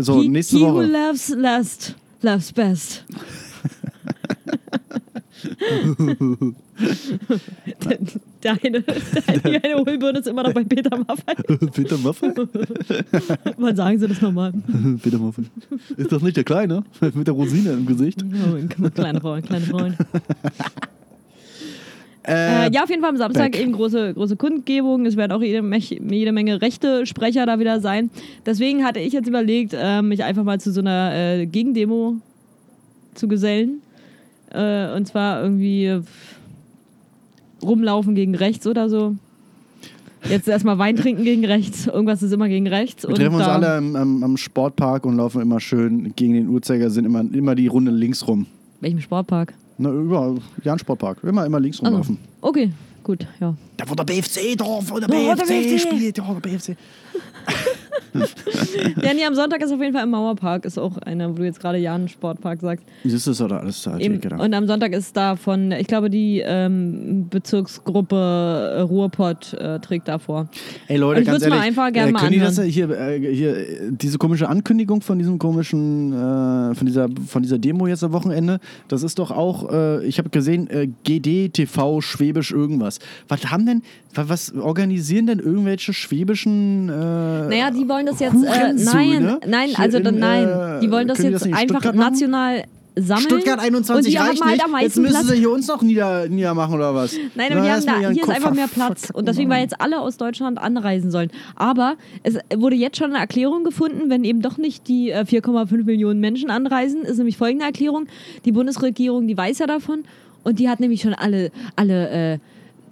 so, he, nächste he who Woche. loves last, loves best. der, eine, der, die eine Hohlbirne ist immer noch bei Peter Maffay. Peter Muffel? Wann sagen Sie das nochmal? Peter Muffel. Ist das nicht der Kleine? Mit der Rosine im Gesicht? Oh, kleine Frauen, kleine Frauen. Äh, Äh, ja, auf jeden Fall am Samstag back. eben große, große Kundgebung. Es werden auch jede, jede Menge rechte Sprecher da wieder sein. Deswegen hatte ich jetzt überlegt, äh, mich einfach mal zu so einer äh, Gegendemo zu gesellen. Äh, und zwar irgendwie äh, rumlaufen gegen rechts oder so. Jetzt erstmal Wein trinken gegen rechts. Irgendwas ist immer gegen rechts. Wir treffen uns alle am, am, am Sportpark und laufen immer schön gegen den Uhrzeigersinn, immer, immer die Runde links rum. Welchem Sportpark? Na, überall, Jan Sportpark. Immer, immer links Also, rumlaufen. okay, gut, ja. Da wo der BFC, da wo der Da, wo der BFC BFC. spielt, ja, der BFC. Ja, nee, am Sonntag ist auf jeden Fall im Mauerpark. Ist auch einer, wo du jetzt gerade Jan Sportpark sagst. Das ist oder alles da. Eben. Genau. Und am Sonntag ist da von, ich glaube, die ähm, Bezirksgruppe äh, Ruhrpott äh, trägt da vor. Ey Leute, ich ganz würd's mir ehrlich, einfach gerne äh, mal können die das anhören. hier, äh, hier äh, diese komische Ankündigung von diesem komischen, äh, von dieser, von dieser Demo jetzt am Wochenende, das ist doch auch, äh, ich habe gesehen, äh, GD TV Schwäbisch irgendwas. Was haben denn, was organisieren denn irgendwelche schwäbischen? Äh, Naja, die wollen das jetzt, äh, nein, nein, hier also in, nein, äh, die wollen das jetzt in einfach Stuttgart machen? national sammeln. Stuttgart 21 und die reicht halt nicht. Jetzt müssen Platz. sie hier uns noch nieder, niedermachen oder was? Nein, aber die haben da, hier ist einfach mehr Platz. Und deswegen, weil jetzt alle aus Deutschland anreisen sollen. Aber es wurde jetzt schon eine Erklärung gefunden, wenn eben doch nicht die äh, 4,5 Millionen Menschen anreisen, ist nämlich folgende Erklärung. Die Bundesregierung, die weiß ja davon und die hat nämlich schon alle, alle äh,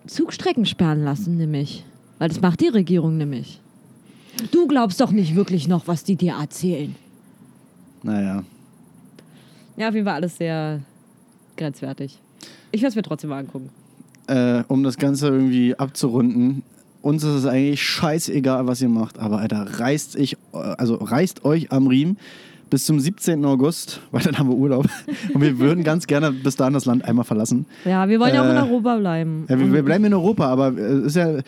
Zugstrecken sperren lassen, nämlich. Weil das macht die Regierung nämlich. Du glaubst doch nicht wirklich noch, was die dir erzählen. Naja. Ja, auf jeden Fall alles sehr grenzwertig. Ich werde es mir trotzdem mal angucken. äh, um das Ganze irgendwie abzurunden, uns ist es eigentlich scheißegal, was ihr macht, aber Alter, reißt, ich, äh, also reißt euch am Riemen bis zum 17. August, weil dann haben wir Urlaub. Und wir würden ganz gerne bis dahin das Land einmal verlassen. Ja, wir wollen ja auch in Äh, Europa bleiben. Ja, wir, wir bleiben in Europa, aber es ist ja,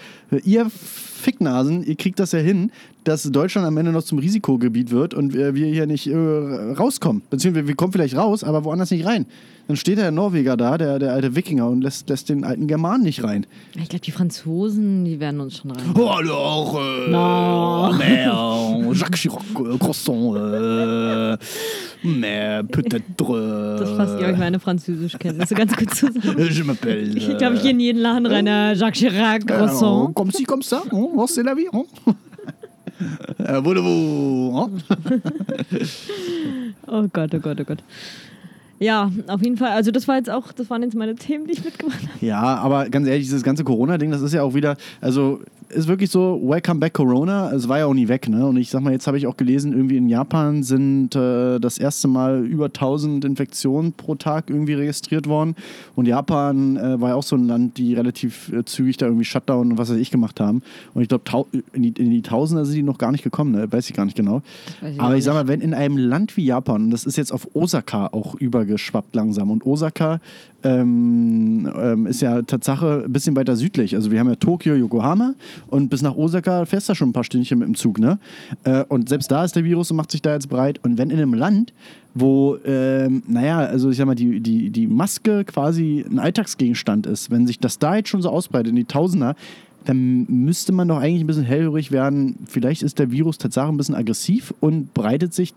ihr Ficknasen, ihr kriegt das ja hin, dass Deutschland am Ende noch zum Risikogebiet wird und wir, wir hier nicht äh, rauskommen. Beziehungsweise wir kommen vielleicht raus, aber woanders nicht rein. Dann steht der Norweger da, der, der alte Wikinger, und lässt, lässt den alten Germanen nicht rein. Ich glaube, die Franzosen, die werden uns schon rein. Oh, alors, euh, Non. mais, euh, Jacques Chirac, euh, Croissant, euh, Mais peut-être. Das fasst ihr euch meine Französischkenntnisse ganz gut zusammen. Je m'appelle. Ich glaube, ich gehe in jeden Laden rein. äh, Jacques Chirac, Croissant. Comme ci, comme ça. Oh, c'est la vie. Oh. Euh, Voulez-vous? Oh. Oh Gott, oh Gott, oh Gott. Ja, auf jeden Fall. Also das war jetzt auch, das waren jetzt meine Themen, die ich mitgebracht habe. Ja, aber ganz ehrlich, dieses ganze Corona-Ding, das ist ja auch wieder, also ist wirklich so, welcome back Corona. Es war ja auch nie weg, ne? Und ich sag mal, jetzt habe ich auch gelesen, irgendwie in Japan sind äh, das erste Mal über 1000 Infektionen pro Tag irgendwie registriert worden. Und Japan äh, war ja auch so ein Land, die relativ äh, zügig da irgendwie Shutdown und was weiß ich gemacht haben. Und ich glaube, in die, in die Tausender sind die noch gar nicht gekommen, ne? Weiß ich gar nicht genau. ich Aber ich sag mal, wenn in einem Land wie Japan, und das ist jetzt auf Osaka auch übergeschwappt langsam, und Osaka ähm, ähm, ist ja Tatsache ein bisschen weiter südlich. Also wir haben ja Tokio, Yokohama und bis nach Osaka fährst du schon ein paar Stündchen mit dem Zug. Ne? Äh, und selbst da ist der Virus und macht sich da jetzt breit. Und wenn in einem Land, wo, ähm, naja, also ich sag mal, die, die, die Maske quasi ein Alltagsgegenstand ist, wenn sich das da jetzt schon so ausbreitet in die Tausender, dann müsste man doch eigentlich ein bisschen hellhörig werden. Vielleicht ist der Virus tatsächlich ein bisschen aggressiv und breitet sich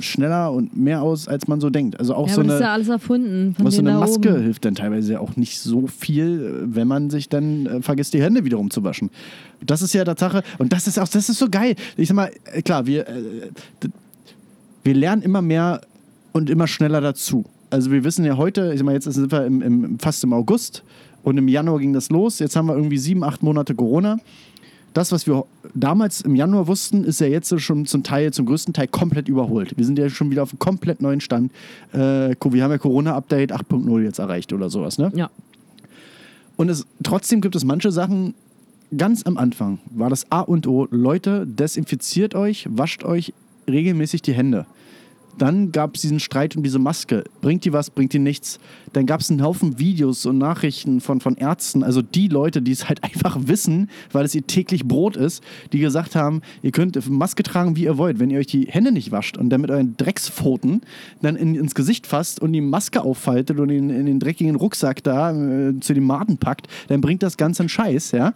schneller und mehr aus, als man so denkt. Also auch Ja, so aber das ist eine, ja alles erfunden. Von so eine Maske oben. hilft dann teilweise auch nicht so viel, wenn man sich dann äh, vergisst, die Hände wiederum zu waschen. Das ist ja Tatsache, und das ist auch, das ist so geil. Ich sag mal, äh, klar, wir, äh, wir lernen immer mehr und immer schneller dazu. Also wir wissen ja heute, ich sag mal, jetzt sind wir im, im, fast im August und im Januar ging das los. Jetzt haben wir irgendwie sieben, acht Monate Corona. Das, was wir damals im Januar wussten, ist ja jetzt schon zum Teil, zum größten Teil komplett überholt. Wir sind ja schon wieder auf einem komplett neuen Stand. Äh, wir haben ja Corona-Update 8.0 jetzt erreicht oder sowas, ne? Ja. Und es, trotzdem gibt es manche Sachen, ganz am Anfang war das A und O, Leute, desinfiziert euch, wascht euch regelmäßig die Hände. Dann gab es diesen Streit um diese Maske. Bringt die was, bringt die nichts? Dann gab es einen Haufen Videos und Nachrichten von, von Ärzten, also die Leute, die es halt einfach wissen, weil es ihr täglich Brot ist, die gesagt haben, ihr könnt Maske tragen, wie ihr wollt. Wenn ihr euch die Hände nicht wascht und dann mit euren Dreckspfoten dann in, ins Gesicht fasst und die Maske auffaltet und in, in den dreckigen Rucksack da äh, zu den Maden packt, dann bringt das Ganze einen Scheiß, ja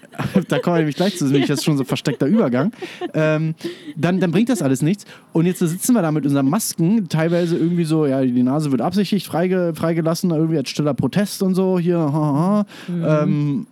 da kommen wir nämlich gleich zu, nämlich das ist schon so ein versteckter Übergang, ähm, dann, dann bringt das alles nichts. Und jetzt sitzen wir da mit unseren Masken, teilweise irgendwie so, ja, die Nase wird absichtlich freige, freigelassen, irgendwie als stiller Protest und so, hier, ha, ha. Ähm,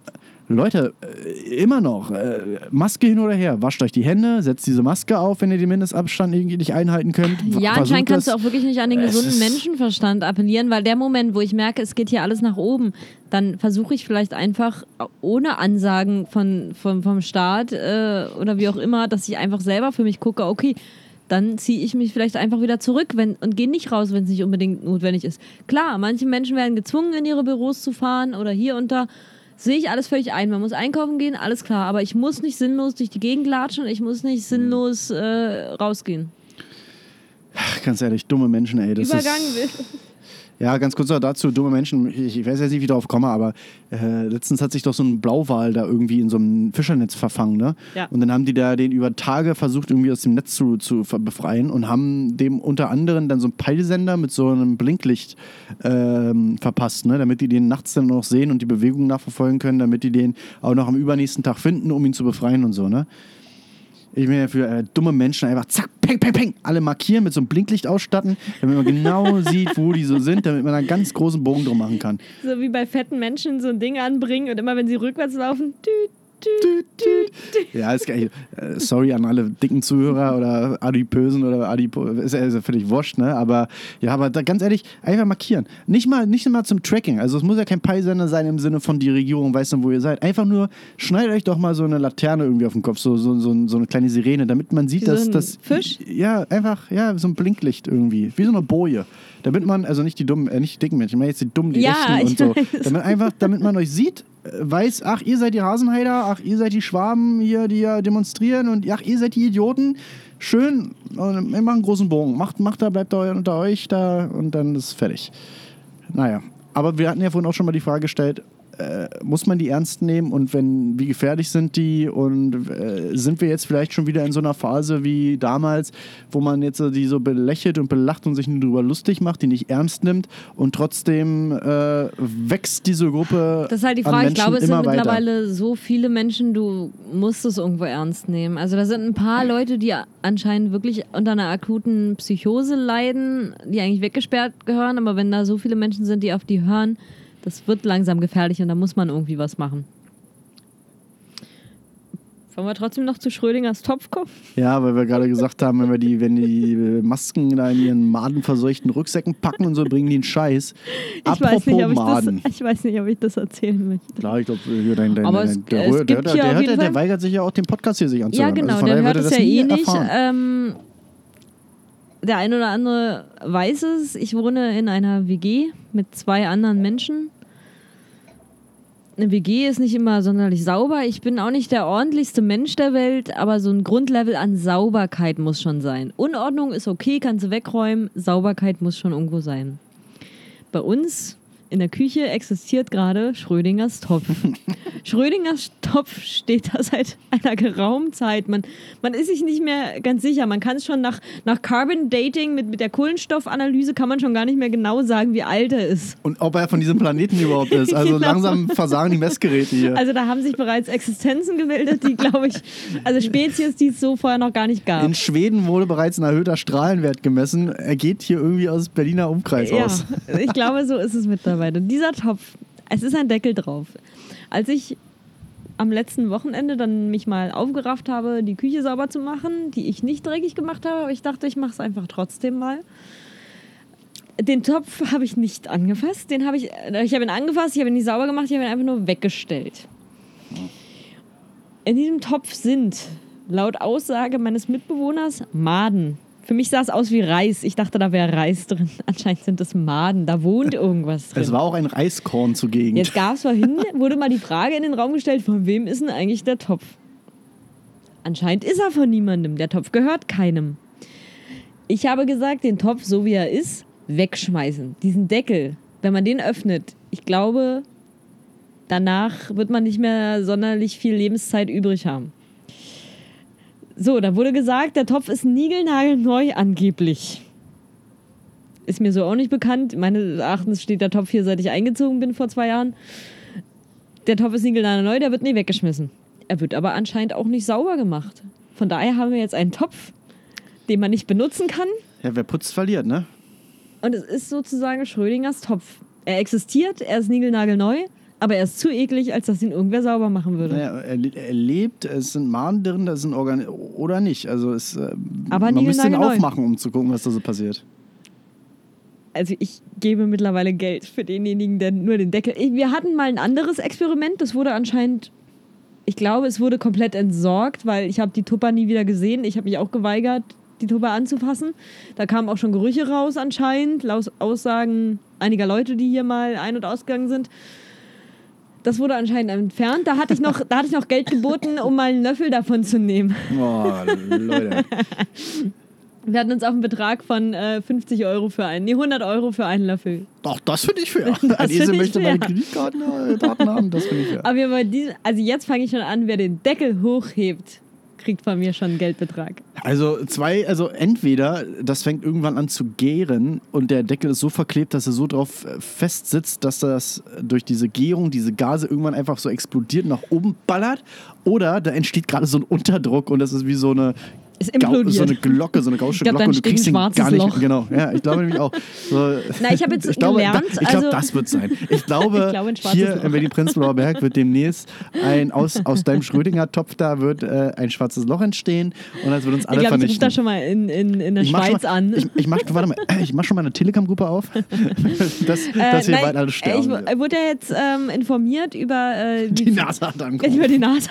Leute, äh, immer noch, äh, Maske hin oder her, wascht euch die Hände, setzt diese Maske auf, wenn ihr den Mindestabstand irgendwie nicht einhalten könnt. Ja, anscheinend kannst du auch wirklich nicht an den Es gesunden Menschenverstand appellieren, weil der Moment, wo ich merke, es geht hier alles nach oben, dann versuche ich vielleicht einfach ohne Ansagen von, von, vom Staat äh, oder wie auch immer, dass ich einfach selber für mich gucke, okay, dann ziehe ich mich vielleicht einfach wieder zurück wenn, und gehe nicht raus, wenn es nicht unbedingt notwendig ist. Klar, manche Menschen werden gezwungen, in ihre Büros zu fahren oder hier und da. Sehe ich alles völlig ein. Man muss einkaufen gehen, alles klar. Aber ich muss nicht sinnlos durch die Gegend latschen, ich muss nicht sinnlos äh, rausgehen. Ach, ganz ehrlich, dumme Menschen, ey. Das Übergang ist, Ja, ganz kurz noch dazu, dumme Menschen, ich, ich weiß jetzt nicht, wie ich darauf komme, aber äh, letztens hat sich doch so ein Blauwal da irgendwie in so einem Fischernetz verfangen, ne? Ja. Und dann haben die da den über Tage versucht, irgendwie aus dem Netz zu, zu befreien und haben dem unter anderem dann so einen Peilsender mit so einem Blinklicht ähm, verpasst, ne? Damit die den nachts dann noch sehen und die Bewegung nachverfolgen können, damit die den auch noch am übernächsten Tag finden, um ihn zu befreien und so, ne? Ich bin ja für äh, dumme Menschen einfach zack, peng, peng, peng, alle markieren, mit so einem Blinklicht ausstatten, damit man genau sieht, wo die so sind, damit man einen ganz großen Bogen drum machen kann. So wie bei fetten Menschen so ein Ding anbringen und immer wenn sie rückwärts laufen, tüt. Ja, ist geil. Äh, Sorry an alle dicken Zuhörer oder Adipösen oder Adipo, ist ja, ist ja völlig wurscht, ne? Aber ja, aber da, ganz ehrlich, einfach markieren. Nicht mal, nicht mal zum Tracking. Also es muss ja kein Peilsender sein im Sinne von die Regierung weiß dann, wo ihr seid. Einfach nur schneidet euch doch mal so eine Laterne irgendwie auf den Kopf, so, so, so, so eine kleine Sirene, damit man sieht, Wie so dass ein das. Fisch? Ja, einfach, ja, so ein Blinklicht irgendwie. Wie so eine Boje. Damit man, also nicht die dummen, äh, nicht die dicken Menschen, ich meine jetzt die dummen, die Ja, Rechten und so. weiß. Damit einfach, damit man euch sieht, äh, weiß, ach, ihr seid die Hasenheider, ach, ihr seid die Schwaben hier, die ja demonstrieren und ach, ihr seid die Idioten. Schön, und wir machen einen großen Bogen. Macht, macht da, bleibt da unter euch da und dann ist fertig. Naja, aber wir hatten ja vorhin auch schon mal die Frage gestellt, äh, muss man die ernst nehmen und wenn, wie gefährlich sind die und äh, sind wir jetzt vielleicht schon wieder in so einer Phase wie damals, wo man jetzt die so belächelt und belacht und sich nur darüber lustig macht, die nicht ernst nimmt und trotzdem äh, wächst diese Gruppe. Das ist halt die Frage. Ich glaube, es sind weiter. mittlerweile so viele Menschen, du musst es irgendwo ernst nehmen. Also da sind ein paar Leute, die anscheinend wirklich unter einer akuten Psychose leiden, die eigentlich weggesperrt gehören. Aber wenn da so viele Menschen sind, die auf die hören, das wird langsam gefährlich und da muss man irgendwie was machen. Wollen wir trotzdem noch zu Schrödingers Topf kommen? Ja, weil wir gerade gesagt haben, wenn wir die, wenn die Masken da in ihren madenverseuchten Rucksäcken packen und so, bringen die einen Scheiß. Ich Apropos weiß, nicht, ob ich, Maden. das, ich weiß nicht, ob ich das erzählen möchte. Klar, ich glaube, dein, dein, Aber dein, es- der, es der, der, der, der Fall- weigert sich ja auch, den Podcast hier sich anzuhören. Ja, genau, also der hört es ja eh nicht. Ähm, der eine oder andere weiß es. Ich wohne in einer WG mit zwei anderen Menschen. Eine WG ist nicht immer sonderlich sauber. Ich bin auch nicht der ordentlichste Mensch der Welt, aber so ein Grundlevel an Sauberkeit muss schon sein. Unordnung ist okay, kannst du wegräumen. Sauberkeit muss schon irgendwo sein. Bei uns in der Küche existiert gerade Schrödingers Topf. Schrödingers Topf steht da seit einer geraumen Zeit. Man, man ist sich nicht mehr ganz sicher. Man kann es schon nach, nach Carbon Dating mit, mit der Kohlenstoffanalyse kann man schon gar nicht mehr genau sagen, wie alt er ist. Und ob er von diesem Planeten überhaupt ist. Also Genau. langsam versagen die Messgeräte hier. Also da haben sich bereits Existenzen gebildet, die, glaube ich, also Spezies, die es so vorher noch gar nicht gab. in Schweden wurde bereits ein erhöhter Strahlenwert gemessen. Er geht hier irgendwie aus Berliner Umkreis Ja, aus. ich glaube, so ist es mittlerweile. Dieser Topf, es ist ein Deckel drauf. Als ich am letzten Wochenende dann mich mal aufgerafft habe, die Küche sauber zu machen, die ich nicht dreckig gemacht habe, aber ich dachte, ich mache es einfach trotzdem mal. Den Topf habe ich nicht angefasst. Den habe ich, äh, ich habe ihn angefasst, ich habe ihn nicht sauber gemacht, ich habe ihn einfach nur weggestellt. In diesem Topf sind, laut Aussage meines Mitbewohners, Maden. Für mich sah es aus wie Reis. Ich dachte, da wäre Reis drin. Anscheinend sind das Maden. Da wohnt irgendwas drin. Es war auch ein Reiskorn zugegen. Jetzt gab es vorhin, wurde mal die Frage in den Raum gestellt, von wem ist denn eigentlich der Topf? Anscheinend ist er von niemandem. Der Topf gehört keinem. Ich habe gesagt, den Topf, so wie er ist, wegschmeißen. Diesen Deckel, wenn man den öffnet, ich glaube, danach wird man nicht mehr sonderlich viel Lebenszeit übrig haben. So, da wurde gesagt, der Topf ist niegelnagelneu angeblich. Ist mir so auch nicht bekannt. Meines Erachtens steht der Topf hier, seit ich eingezogen bin vor zwei Jahren. Der Topf ist niegelnagelneu, der wird nie weggeschmissen. Er wird aber anscheinend auch nicht sauber gemacht. Von daher haben wir jetzt einen Topf, den man nicht benutzen kann. ja, wer putzt, verliert, ne? Und es ist sozusagen Schrödingers Topf. Er existiert, er ist niegelnagelneu, aber er ist zu eklig, als dass ihn irgendwer sauber machen würde. Naja, er, er lebt, es sind Maden drin, das sind Organ oder nicht. Also es, äh, Aber man müsste ihn aufmachen, um zu gucken, was da so passiert. Also ich gebe mittlerweile Geld für denjenigen, der nur den Deckel. Wir hatten mal ein anderes Experiment, das wurde anscheinend, ich glaube, es wurde komplett entsorgt, weil ich habe die Tupper nie wieder gesehen. Ich habe mich auch geweigert, die Tupper anzufassen. Da kamen auch schon Gerüche raus anscheinend, laut Aussagen einiger Leute, die hier mal ein- und ausgegangen sind. Das wurde anscheinend entfernt. Da hatte ich noch, da hatte ich noch Geld geboten, um mal einen Löffel davon zu nehmen. Oh, Leute. Wir hatten uns auf einen Betrag von äh, 50 Euro für einen, nee, 100 Euro für einen Löffel. Doch, das finde ich fair. Ein Esel möchte meine fair. Kreditkarten äh, haben, das finde ich fair. Aber diesem, also jetzt fange ich schon an, wer den Deckel hochhebt, kriegt von mir schon einen Geldbetrag. Also zwei, also entweder das fängt irgendwann an zu gären und der Deckel ist so verklebt, dass er so drauf äh, fest sitzt, dass das durch diese Gärung, diese Gase irgendwann einfach so explodiert, nach oben ballert. Oder da entsteht gerade so ein Unterdruck und das ist wie so eine Es implodiert. so eine Glocke, so eine gausche Ich glaub, Glocke und du kriegst schwarzes gar nicht. Loch. Genau, ja, ich glaube nämlich auch. So, Na, ich habe jetzt ich glaube, gelernt, da, ich glaube, also- das wird sein. Ich glaube, Ich glaube, hier Loch. in Berlin-Prenzlauer Berg wird demnächst ein aus, aus deinem Schrödinger-Topf da wird äh, ein schwarzes Loch entstehen und das wird uns ich alle glaube, ich rufe vernichten. da schon mal in, in, in der Ich mach Schweiz schon mal, an. Ich, ich mach, warte mal, ich mach schon mal eine Telegram-Gruppe auf, dass, Äh, dass wir nein, bald alle äh, sterben. Ich wurde ja jetzt ähm, informiert über äh, die NASA hat angerufen. über die NASA.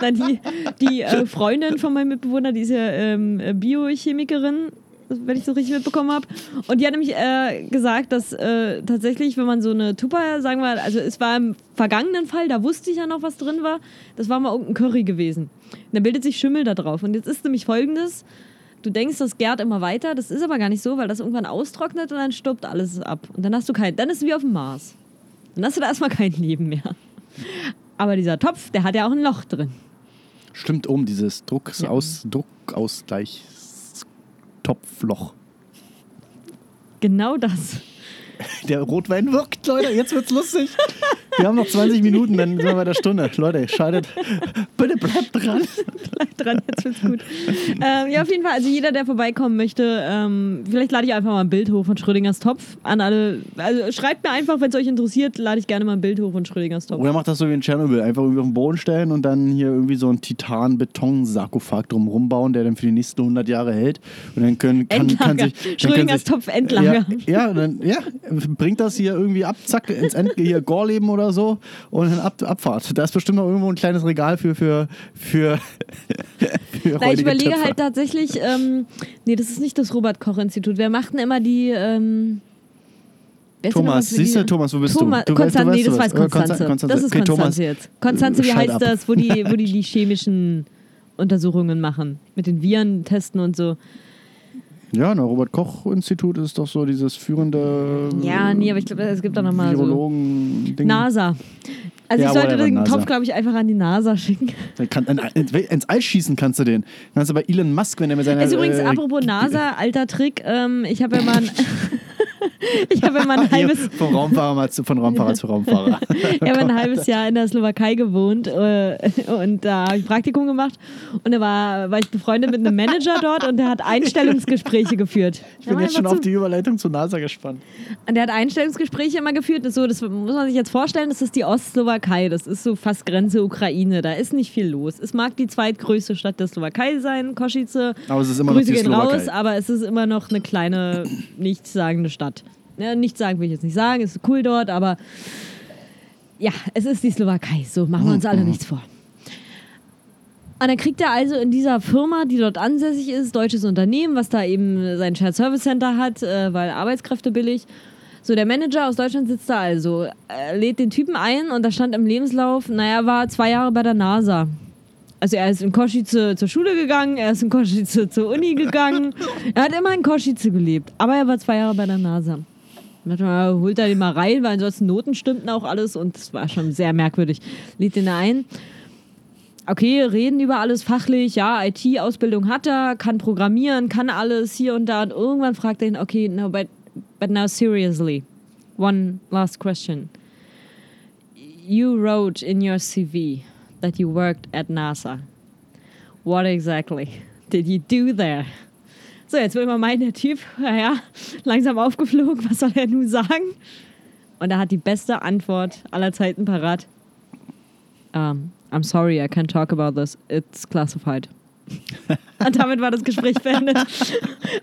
Dann die, die äh, Freundin von meinem Mitbewohner, die ist ja ähm, äh, Biochemikerin, wenn ich das richtig mitbekommen habe. Und die hat nämlich äh, gesagt, dass äh, tatsächlich, wenn man so eine Tupper, sagen wir, also es war im vergangenen Fall, da wusste ich ja noch, was drin war, das war mal irgendein Curry gewesen. Und dann bildet sich Schimmel da drauf. Und jetzt ist nämlich folgendes. Du denkst, das gärt immer weiter, das ist aber gar nicht so, weil das irgendwann austrocknet und dann stirbt alles ab. Und dann hast du kein, dann ist es wie auf dem Mars. Dann hast du da erstmal kein Leben mehr. Aber dieser Topf, der hat ja auch ein Loch drin. Stimmt um, dieses Druckaus Ja. Druckausgleichstopfloch. Genau das. Der Rotwein wirkt, Leute. Jetzt wird's lustig. Wir haben noch 20 Minuten, dann sind wir bei der Stunde. Leute, schaltet. Bitte bleibt dran. Bleib dran, jetzt wird's gut. ähm, ja, auf jeden Fall, also jeder, der vorbeikommen möchte, ähm, vielleicht lade ich einfach mal ein Bild hoch von Schrödingers Topf an alle. Also schreibt mir einfach, wenn es euch interessiert, lade ich gerne mal ein Bild hoch von Schrödingers Topf. Oder macht das so wie in Tschernobyl. Einfach irgendwie auf den Boden stellen und dann hier irgendwie so einen Titan-Beton-Sarkophag drumherum bauen, der dann für die nächsten 100 Jahre hält. Und dann können, kann, kann sich. Schrödingers Topf Endlager. Ja, ja, dann, ja, bringt das hier irgendwie ab, zack, ins End, hier Gorleben oder so und dann ab, Abfahrt. Da ist bestimmt noch irgendwo ein kleines Regal für, für, für, für Na, ich überlege Töpfer. halt tatsächlich, ähm, nee, das ist nicht das Robert-Koch-Institut. Wer macht denn immer die. Ähm, Thomas, siehst du, Thomas, wo bist Thomas, du? du? weißt- Konstanze, du nee, das weiß Oder Konstanze. Konstanze. Das ist Okay, Konstanze Thomas, jetzt. Konstanze, wie heißt ab. das, wo die, wo die die chemischen Untersuchungen machen? Mit den Viren testen und so. Ja, na, Robert-Koch-Institut ist doch so dieses führende Ja, nee, aber ich glaube, es gibt da nochmal so. Virologen-Ding. NASA. Also Ja, ich sollte den NASA. Topf, glaube ich, einfach an die NASA schicken. Kann, in, ins All schießen kannst du den. Kannst du bei Elon Musk, wenn er mit seiner. Also übrigens, äh, apropos NASA, alter Trick, ähm, ich habe ja mal ein, ich habe mal ein halbes, von Raumfahrer zu, von Raumfahrer zu Raumfahrer. ich habe ein halbes Jahr in der Slowakei gewohnt äh, und da habe ich Praktikum gemacht und da war, war ich befreundet mit einem Manager dort und der hat Einstellungsgespräche geführt. Ich bin jetzt schon auf die Überleitung zur NASA gespannt. Und der hat Einstellungsgespräche immer geführt. Das, so, das muss man sich jetzt vorstellen, das ist die Ostslowakei. Das ist so fast Grenze Ukraine. Da ist nicht viel los. Es mag die zweitgrößte Stadt der Slowakei sein, Kosice. Aber es ist immer noch Grüße die gehen Slowakei. raus, aber es ist immer noch eine kleine, nichtssagende Stadt. Ja, nichts sagen will ich jetzt nicht sagen, es ist cool dort, aber ja, es ist die Slowakei. So machen wir uns alle nichts vor. Und dann kriegt er also in dieser Firma, die dort ansässig ist, deutsches Unternehmen, was da eben sein Shared Service Center hat, äh, weil Arbeitskräfte billig. So, der Manager aus Deutschland sitzt da also, äh, lädt den Typen ein und da stand im Lebenslauf, naja, war zwei Jahre bei der NASA. Also er ist in Kosice zur Schule gegangen, er ist in Kosice zur Uni gegangen. er hat immer in Kosice gelebt, aber er war zwei Jahre bei der NASA. Dann hat man, holt er den mal rein, weil ansonsten Noten stimmten auch alles und es war schon sehr merkwürdig. Lädt den da ein. Okay, reden über alles fachlich, ja, IT-Ausbildung hat er, kann programmieren, kann alles hier und da. Und irgendwann fragt er ihn, okay, no, but, but now seriously, one last question. You wrote in your CV that you worked at NASA. What exactly did you do there? So, jetzt will man meinen, der Typ, naja, langsam aufgeflogen, was soll er nun sagen? Und er hat die beste Antwort aller Zeiten parat. Um, I'm sorry, I can't talk about this. It's classified. und damit war das Gespräch beendet.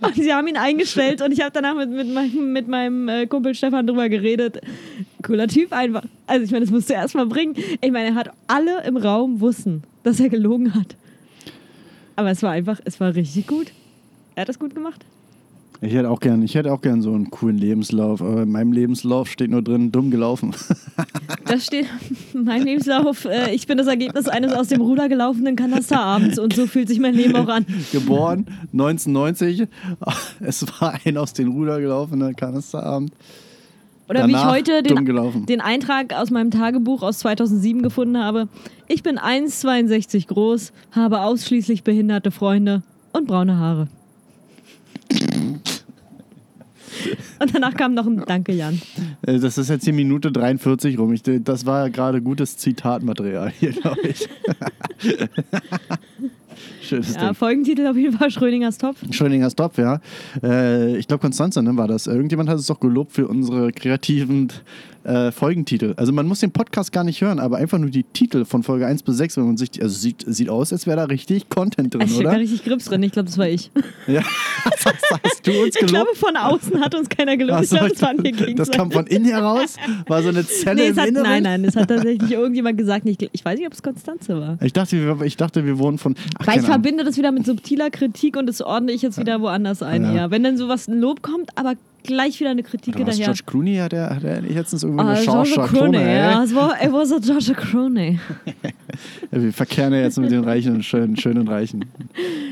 Und sie haben ihn eingestellt und ich habe danach mit, mit meinem, mit meinem äh, Kumpel Stefan drüber geredet. Cooler Typ einfach. Also ich meine, das musst du erst mal bringen. Ich meine, er hat alle im Raum wussten, dass er gelogen hat. Aber es war einfach, es war richtig gut. Er hat das gut gemacht. Ich hätte auch gern, ich hätte auch gern so einen coolen Lebenslauf. Aber in meinem Lebenslauf steht nur drin, dumm gelaufen. Das steht in meinem Lebenslauf. Äh, ich bin das Ergebnis eines aus dem Ruder gelaufenen Kanasterabends und so fühlt sich mein Leben auch an. Geboren 1990. Es war ein aus den Ruder gelaufener Kanisterabend. Oder wie ich Danach heute den, den Eintrag aus meinem Tagebuch aus 2007 gefunden habe. Ich bin 1,62 groß, habe ausschließlich behinderte Freunde und braune Haare. Und danach kam noch ein Danke, Jan. Äh, Das ist jetzt hier Minute 43 rum. Ich, das war gerade gutes Zitatmaterial hier, glaube ich. Schönes Ja, Ding. Folgentitel auf jeden Fall Schrödingers Topf. Schrödingers Topf, ja. Äh, ich glaube, Konstanze ne, war das. Irgendjemand hat es doch gelobt für unsere kreativen äh, Folgentitel. Also man muss den Podcast gar nicht hören, aber einfach nur die Titel von Folge 1 bis 6, wenn man sich, die- also sieht, sieht aus, als wäre da richtig Content drin, ich oder? da richtig Grips drin. Ich glaube, das war ich. Ja. Das hast, du uns Ich gelobt? glaube, von außen hat uns keiner gelobt. Ach Ich glaube, das waren wir das gegenseitig. kam von innen heraus? War so eine Zelle Nee, im hat, Inneren? nein, nein, es hat tatsächlich irgendjemand gesagt. Ich, ich weiß nicht, ob es Konstanze war. Ich dachte, wir, ich dachte, wir wurden von. Ach, ich. Verbinde das wieder mit subtiler Kritik und das ordne ich jetzt wieder woanders ein. Ja. Ja. Wenn dann sowas ein Lob kommt, aber gleich wieder eine Kritik hinterher. George Clooney hat er, hat er letztens irgendwie Ah, eine George Schauspieler Clooney, ja, es war, it was a George Clooney. Wir verkehren ja jetzt mit den Reichen und schönen, schönen Reichen.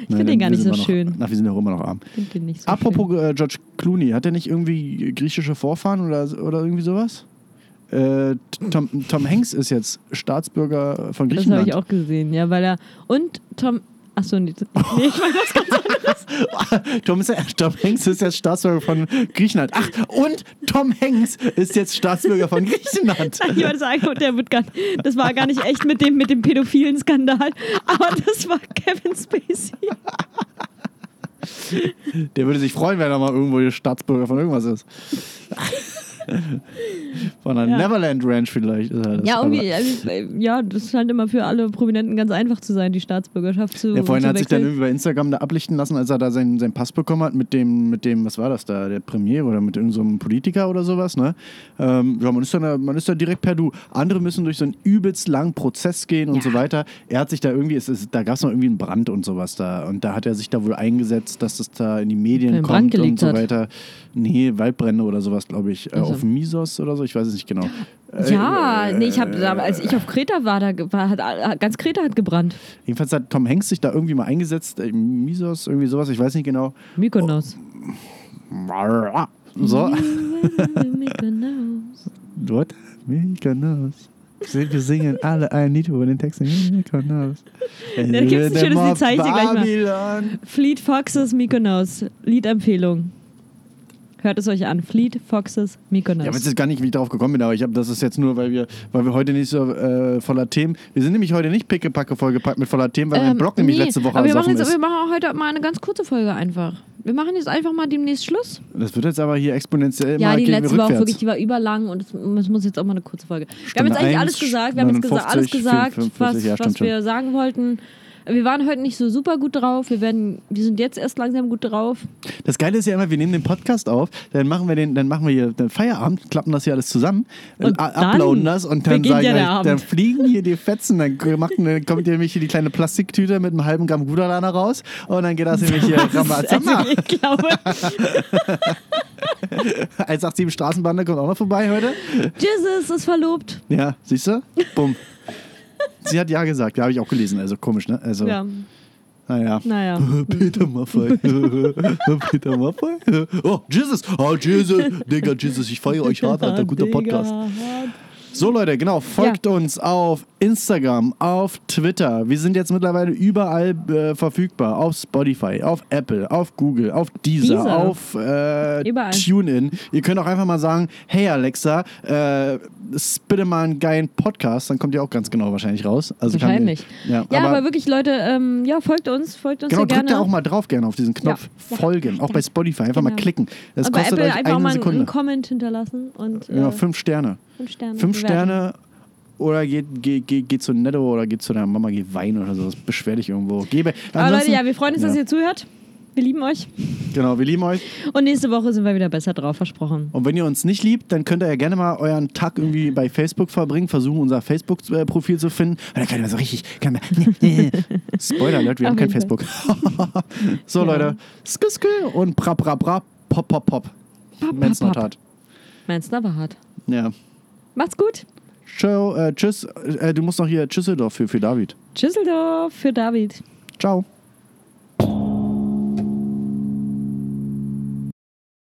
Ich find den gar nicht so schön. Ach, wir sind ja auch immer noch arm. Den nicht so Apropos äh, George Clooney, hat er nicht irgendwie griechische Vorfahren oder, oder irgendwie sowas? Äh, Tom, Tom Hanks ist jetzt Staatsbürger von Das habe Griechenland. ich auch gesehen, ja, weil er. Und Tom. Achso, nee, nee, ich meine was ganz Tom, ist Tom Hanks ist jetzt Staatsbürger von Griechenland. Ach, und Tom Hanks ist jetzt Staatsbürger von Griechenland. Ich wollte sagen, und der wird gar, das war gar nicht echt mit dem, mit dem pädophilen Skandal, aber das war Kevin Spacey. Der würde sich freuen, wenn er mal irgendwo Staatsbürger von irgendwas ist. Von einer Ja. Neverland Ranch vielleicht. Ist das. Ja, irgendwie, also, äh, ja, das scheint immer für alle Prominenten ganz einfach zu sein, die Staatsbürgerschaft zu. Ja, vorhin zu hat sich dann irgendwie bei Instagram da ablichten lassen, als er da seinen, seinen Pass bekommen hat mit dem, mit dem, was war das da, der Premier oder mit irgendeinem so einem Politiker oder sowas, ne? Ähm, ja, man ist, dann, man ist da direkt per Du. Andere müssen durch so einen übelst langen Prozess gehen und Ja. so weiter. Er hat sich da irgendwie, es ist, da gab es noch irgendwie einen Brand und sowas da. Und da hat er sich da wohl eingesetzt, dass das da in die Medien kommt und so hat. weiter. Nee, Waldbrände oder sowas, glaube ich. Äh, Also. Auf Misos oder so, ich weiß es nicht genau. Ja, Äh, nee, ich habe, als ich auf Kreta war, da war, hat ganz Kreta hat gebrannt. Jedenfalls hat Tom Hanks sich da irgendwie mal eingesetzt, äh, Misos, irgendwie sowas, ich weiß nicht genau. Mykonos. So. Mykonos. Dort, Mykonos. Wir singen alle ein Lied über den Text. Mykonos. da gibt's ein schönes Lied, zeig ich dir gleich mal. Fleet Foxes Mykonos. Liedempfehlung. Hört es euch an. Fleet Foxes Mykonos. Ja, aber es ist gar nicht, wie ich darauf gekommen bin, aber ich habe, das ist jetzt nur, weil wir, weil wir heute nicht so äh, voller Themen. Wir sind nämlich heute nicht pickepacke vollgepackt mit voller Themen, weil mein Blog nämlich Ähm, nee, letzte Woche aber wir machen, jetzt, ist. wir machen auch heute mal eine ganz kurze Folge einfach. Wir machen jetzt einfach mal demnächst Schluss. Das wird jetzt aber hier exponentiell Ja, die letzte war auch rückwärts. wirklich, die war überlang und es, muss jetzt auch mal eine kurze Folge. wir haben Stunde jetzt eigentlich alles gesagt. Wir haben jetzt gesa 59, alles gesagt, 45, was, ja, was wir sagen wollten. Wir waren heute nicht so super gut drauf. Wir, werden, wir sind jetzt erst langsam gut drauf. Das Geile ist ja immer, wir nehmen den Podcast auf, dann machen wir den, dann machen wir hier den Feierabend, klappen das hier alles zusammen, Und äh, uploaden das und dann sagen ja Abend. dann fliegen hier die Fetzen, dann, macht, dann kommt hier nämlich hier die kleine Plastiktüte mit einem halben Gramm Gudalana raus und dann geht das nämlich hier Ramazamba. Also, ich glaube, 187 Straßenbande kommt auch noch vorbei heute. Jesus ist verlobt. Ja, siehst du? Bumm. Sie hat ja gesagt, ja, habe ich auch gelesen, also komisch, ne? Also, Ja, naja. naja. Peter Maffei. Peter Maffei. Oh, Jesus. Oh, Jesus. Digga, Jesus, ich feiere euch hart, Alter. Guter Podcast. So, Leute, genau. Folgt uns auf Instagram, auf Twitter. Wir sind jetzt mittlerweile überall äh, verfügbar. Auf Spotify, auf Apple, auf Google, auf Deezer, Deezer. auf äh. TuneIn. Ihr könnt auch einfach mal sagen, hey Alexa, äh, spitte mal einen geilen Podcast. Dann kommt ihr auch ganz genau wahrscheinlich raus. Also Wahrscheinlich. ja, Ja, aber, wirklich, Leute, ähm, ja, folgt uns, folgt uns Genau, sehr drückt gerne. da auch mal drauf gerne auf diesen Knopf Ja. Folgen. Auch bei Spotify. Einfach mal Genau. klicken. Das bei kostet Apple euch einfach eine mal einen, Sekunde. einen Comment hinterlassen und äh, ja, fünf Sterne. Fünf Sterne. Fünf. Sterne oder geht, geht, geht, geht zu Netto oder geht zu deiner Mama, geh weinen oder so. Das beschwer dich irgendwo. Gebe. Aber Leute, ja, wir freuen uns, dass ja. ihr zuhört. Wir lieben euch. Genau, wir lieben euch. Und nächste Woche sind wir wieder besser drauf, versprochen. Und wenn ihr uns nicht liebt, dann könnt ihr ja gerne mal euren Tag irgendwie bei Facebook verbringen, versuchen unser Facebook-Profil zu finden. Und dann könnt ihr so richtig. Kann man, Spoiler, Leute, wir haben kein jeden Facebook. so, Ja. Leute. Skiskel und pra, pra, pra, pop, pop, pop. Pop, pop, not hart. Meins war hart. Ja. Macht's gut. Ciao, äh, tschüss. Äh, du musst noch hier Tschüsseldorf für, für David. Tschüsseldorf für David. Ciao.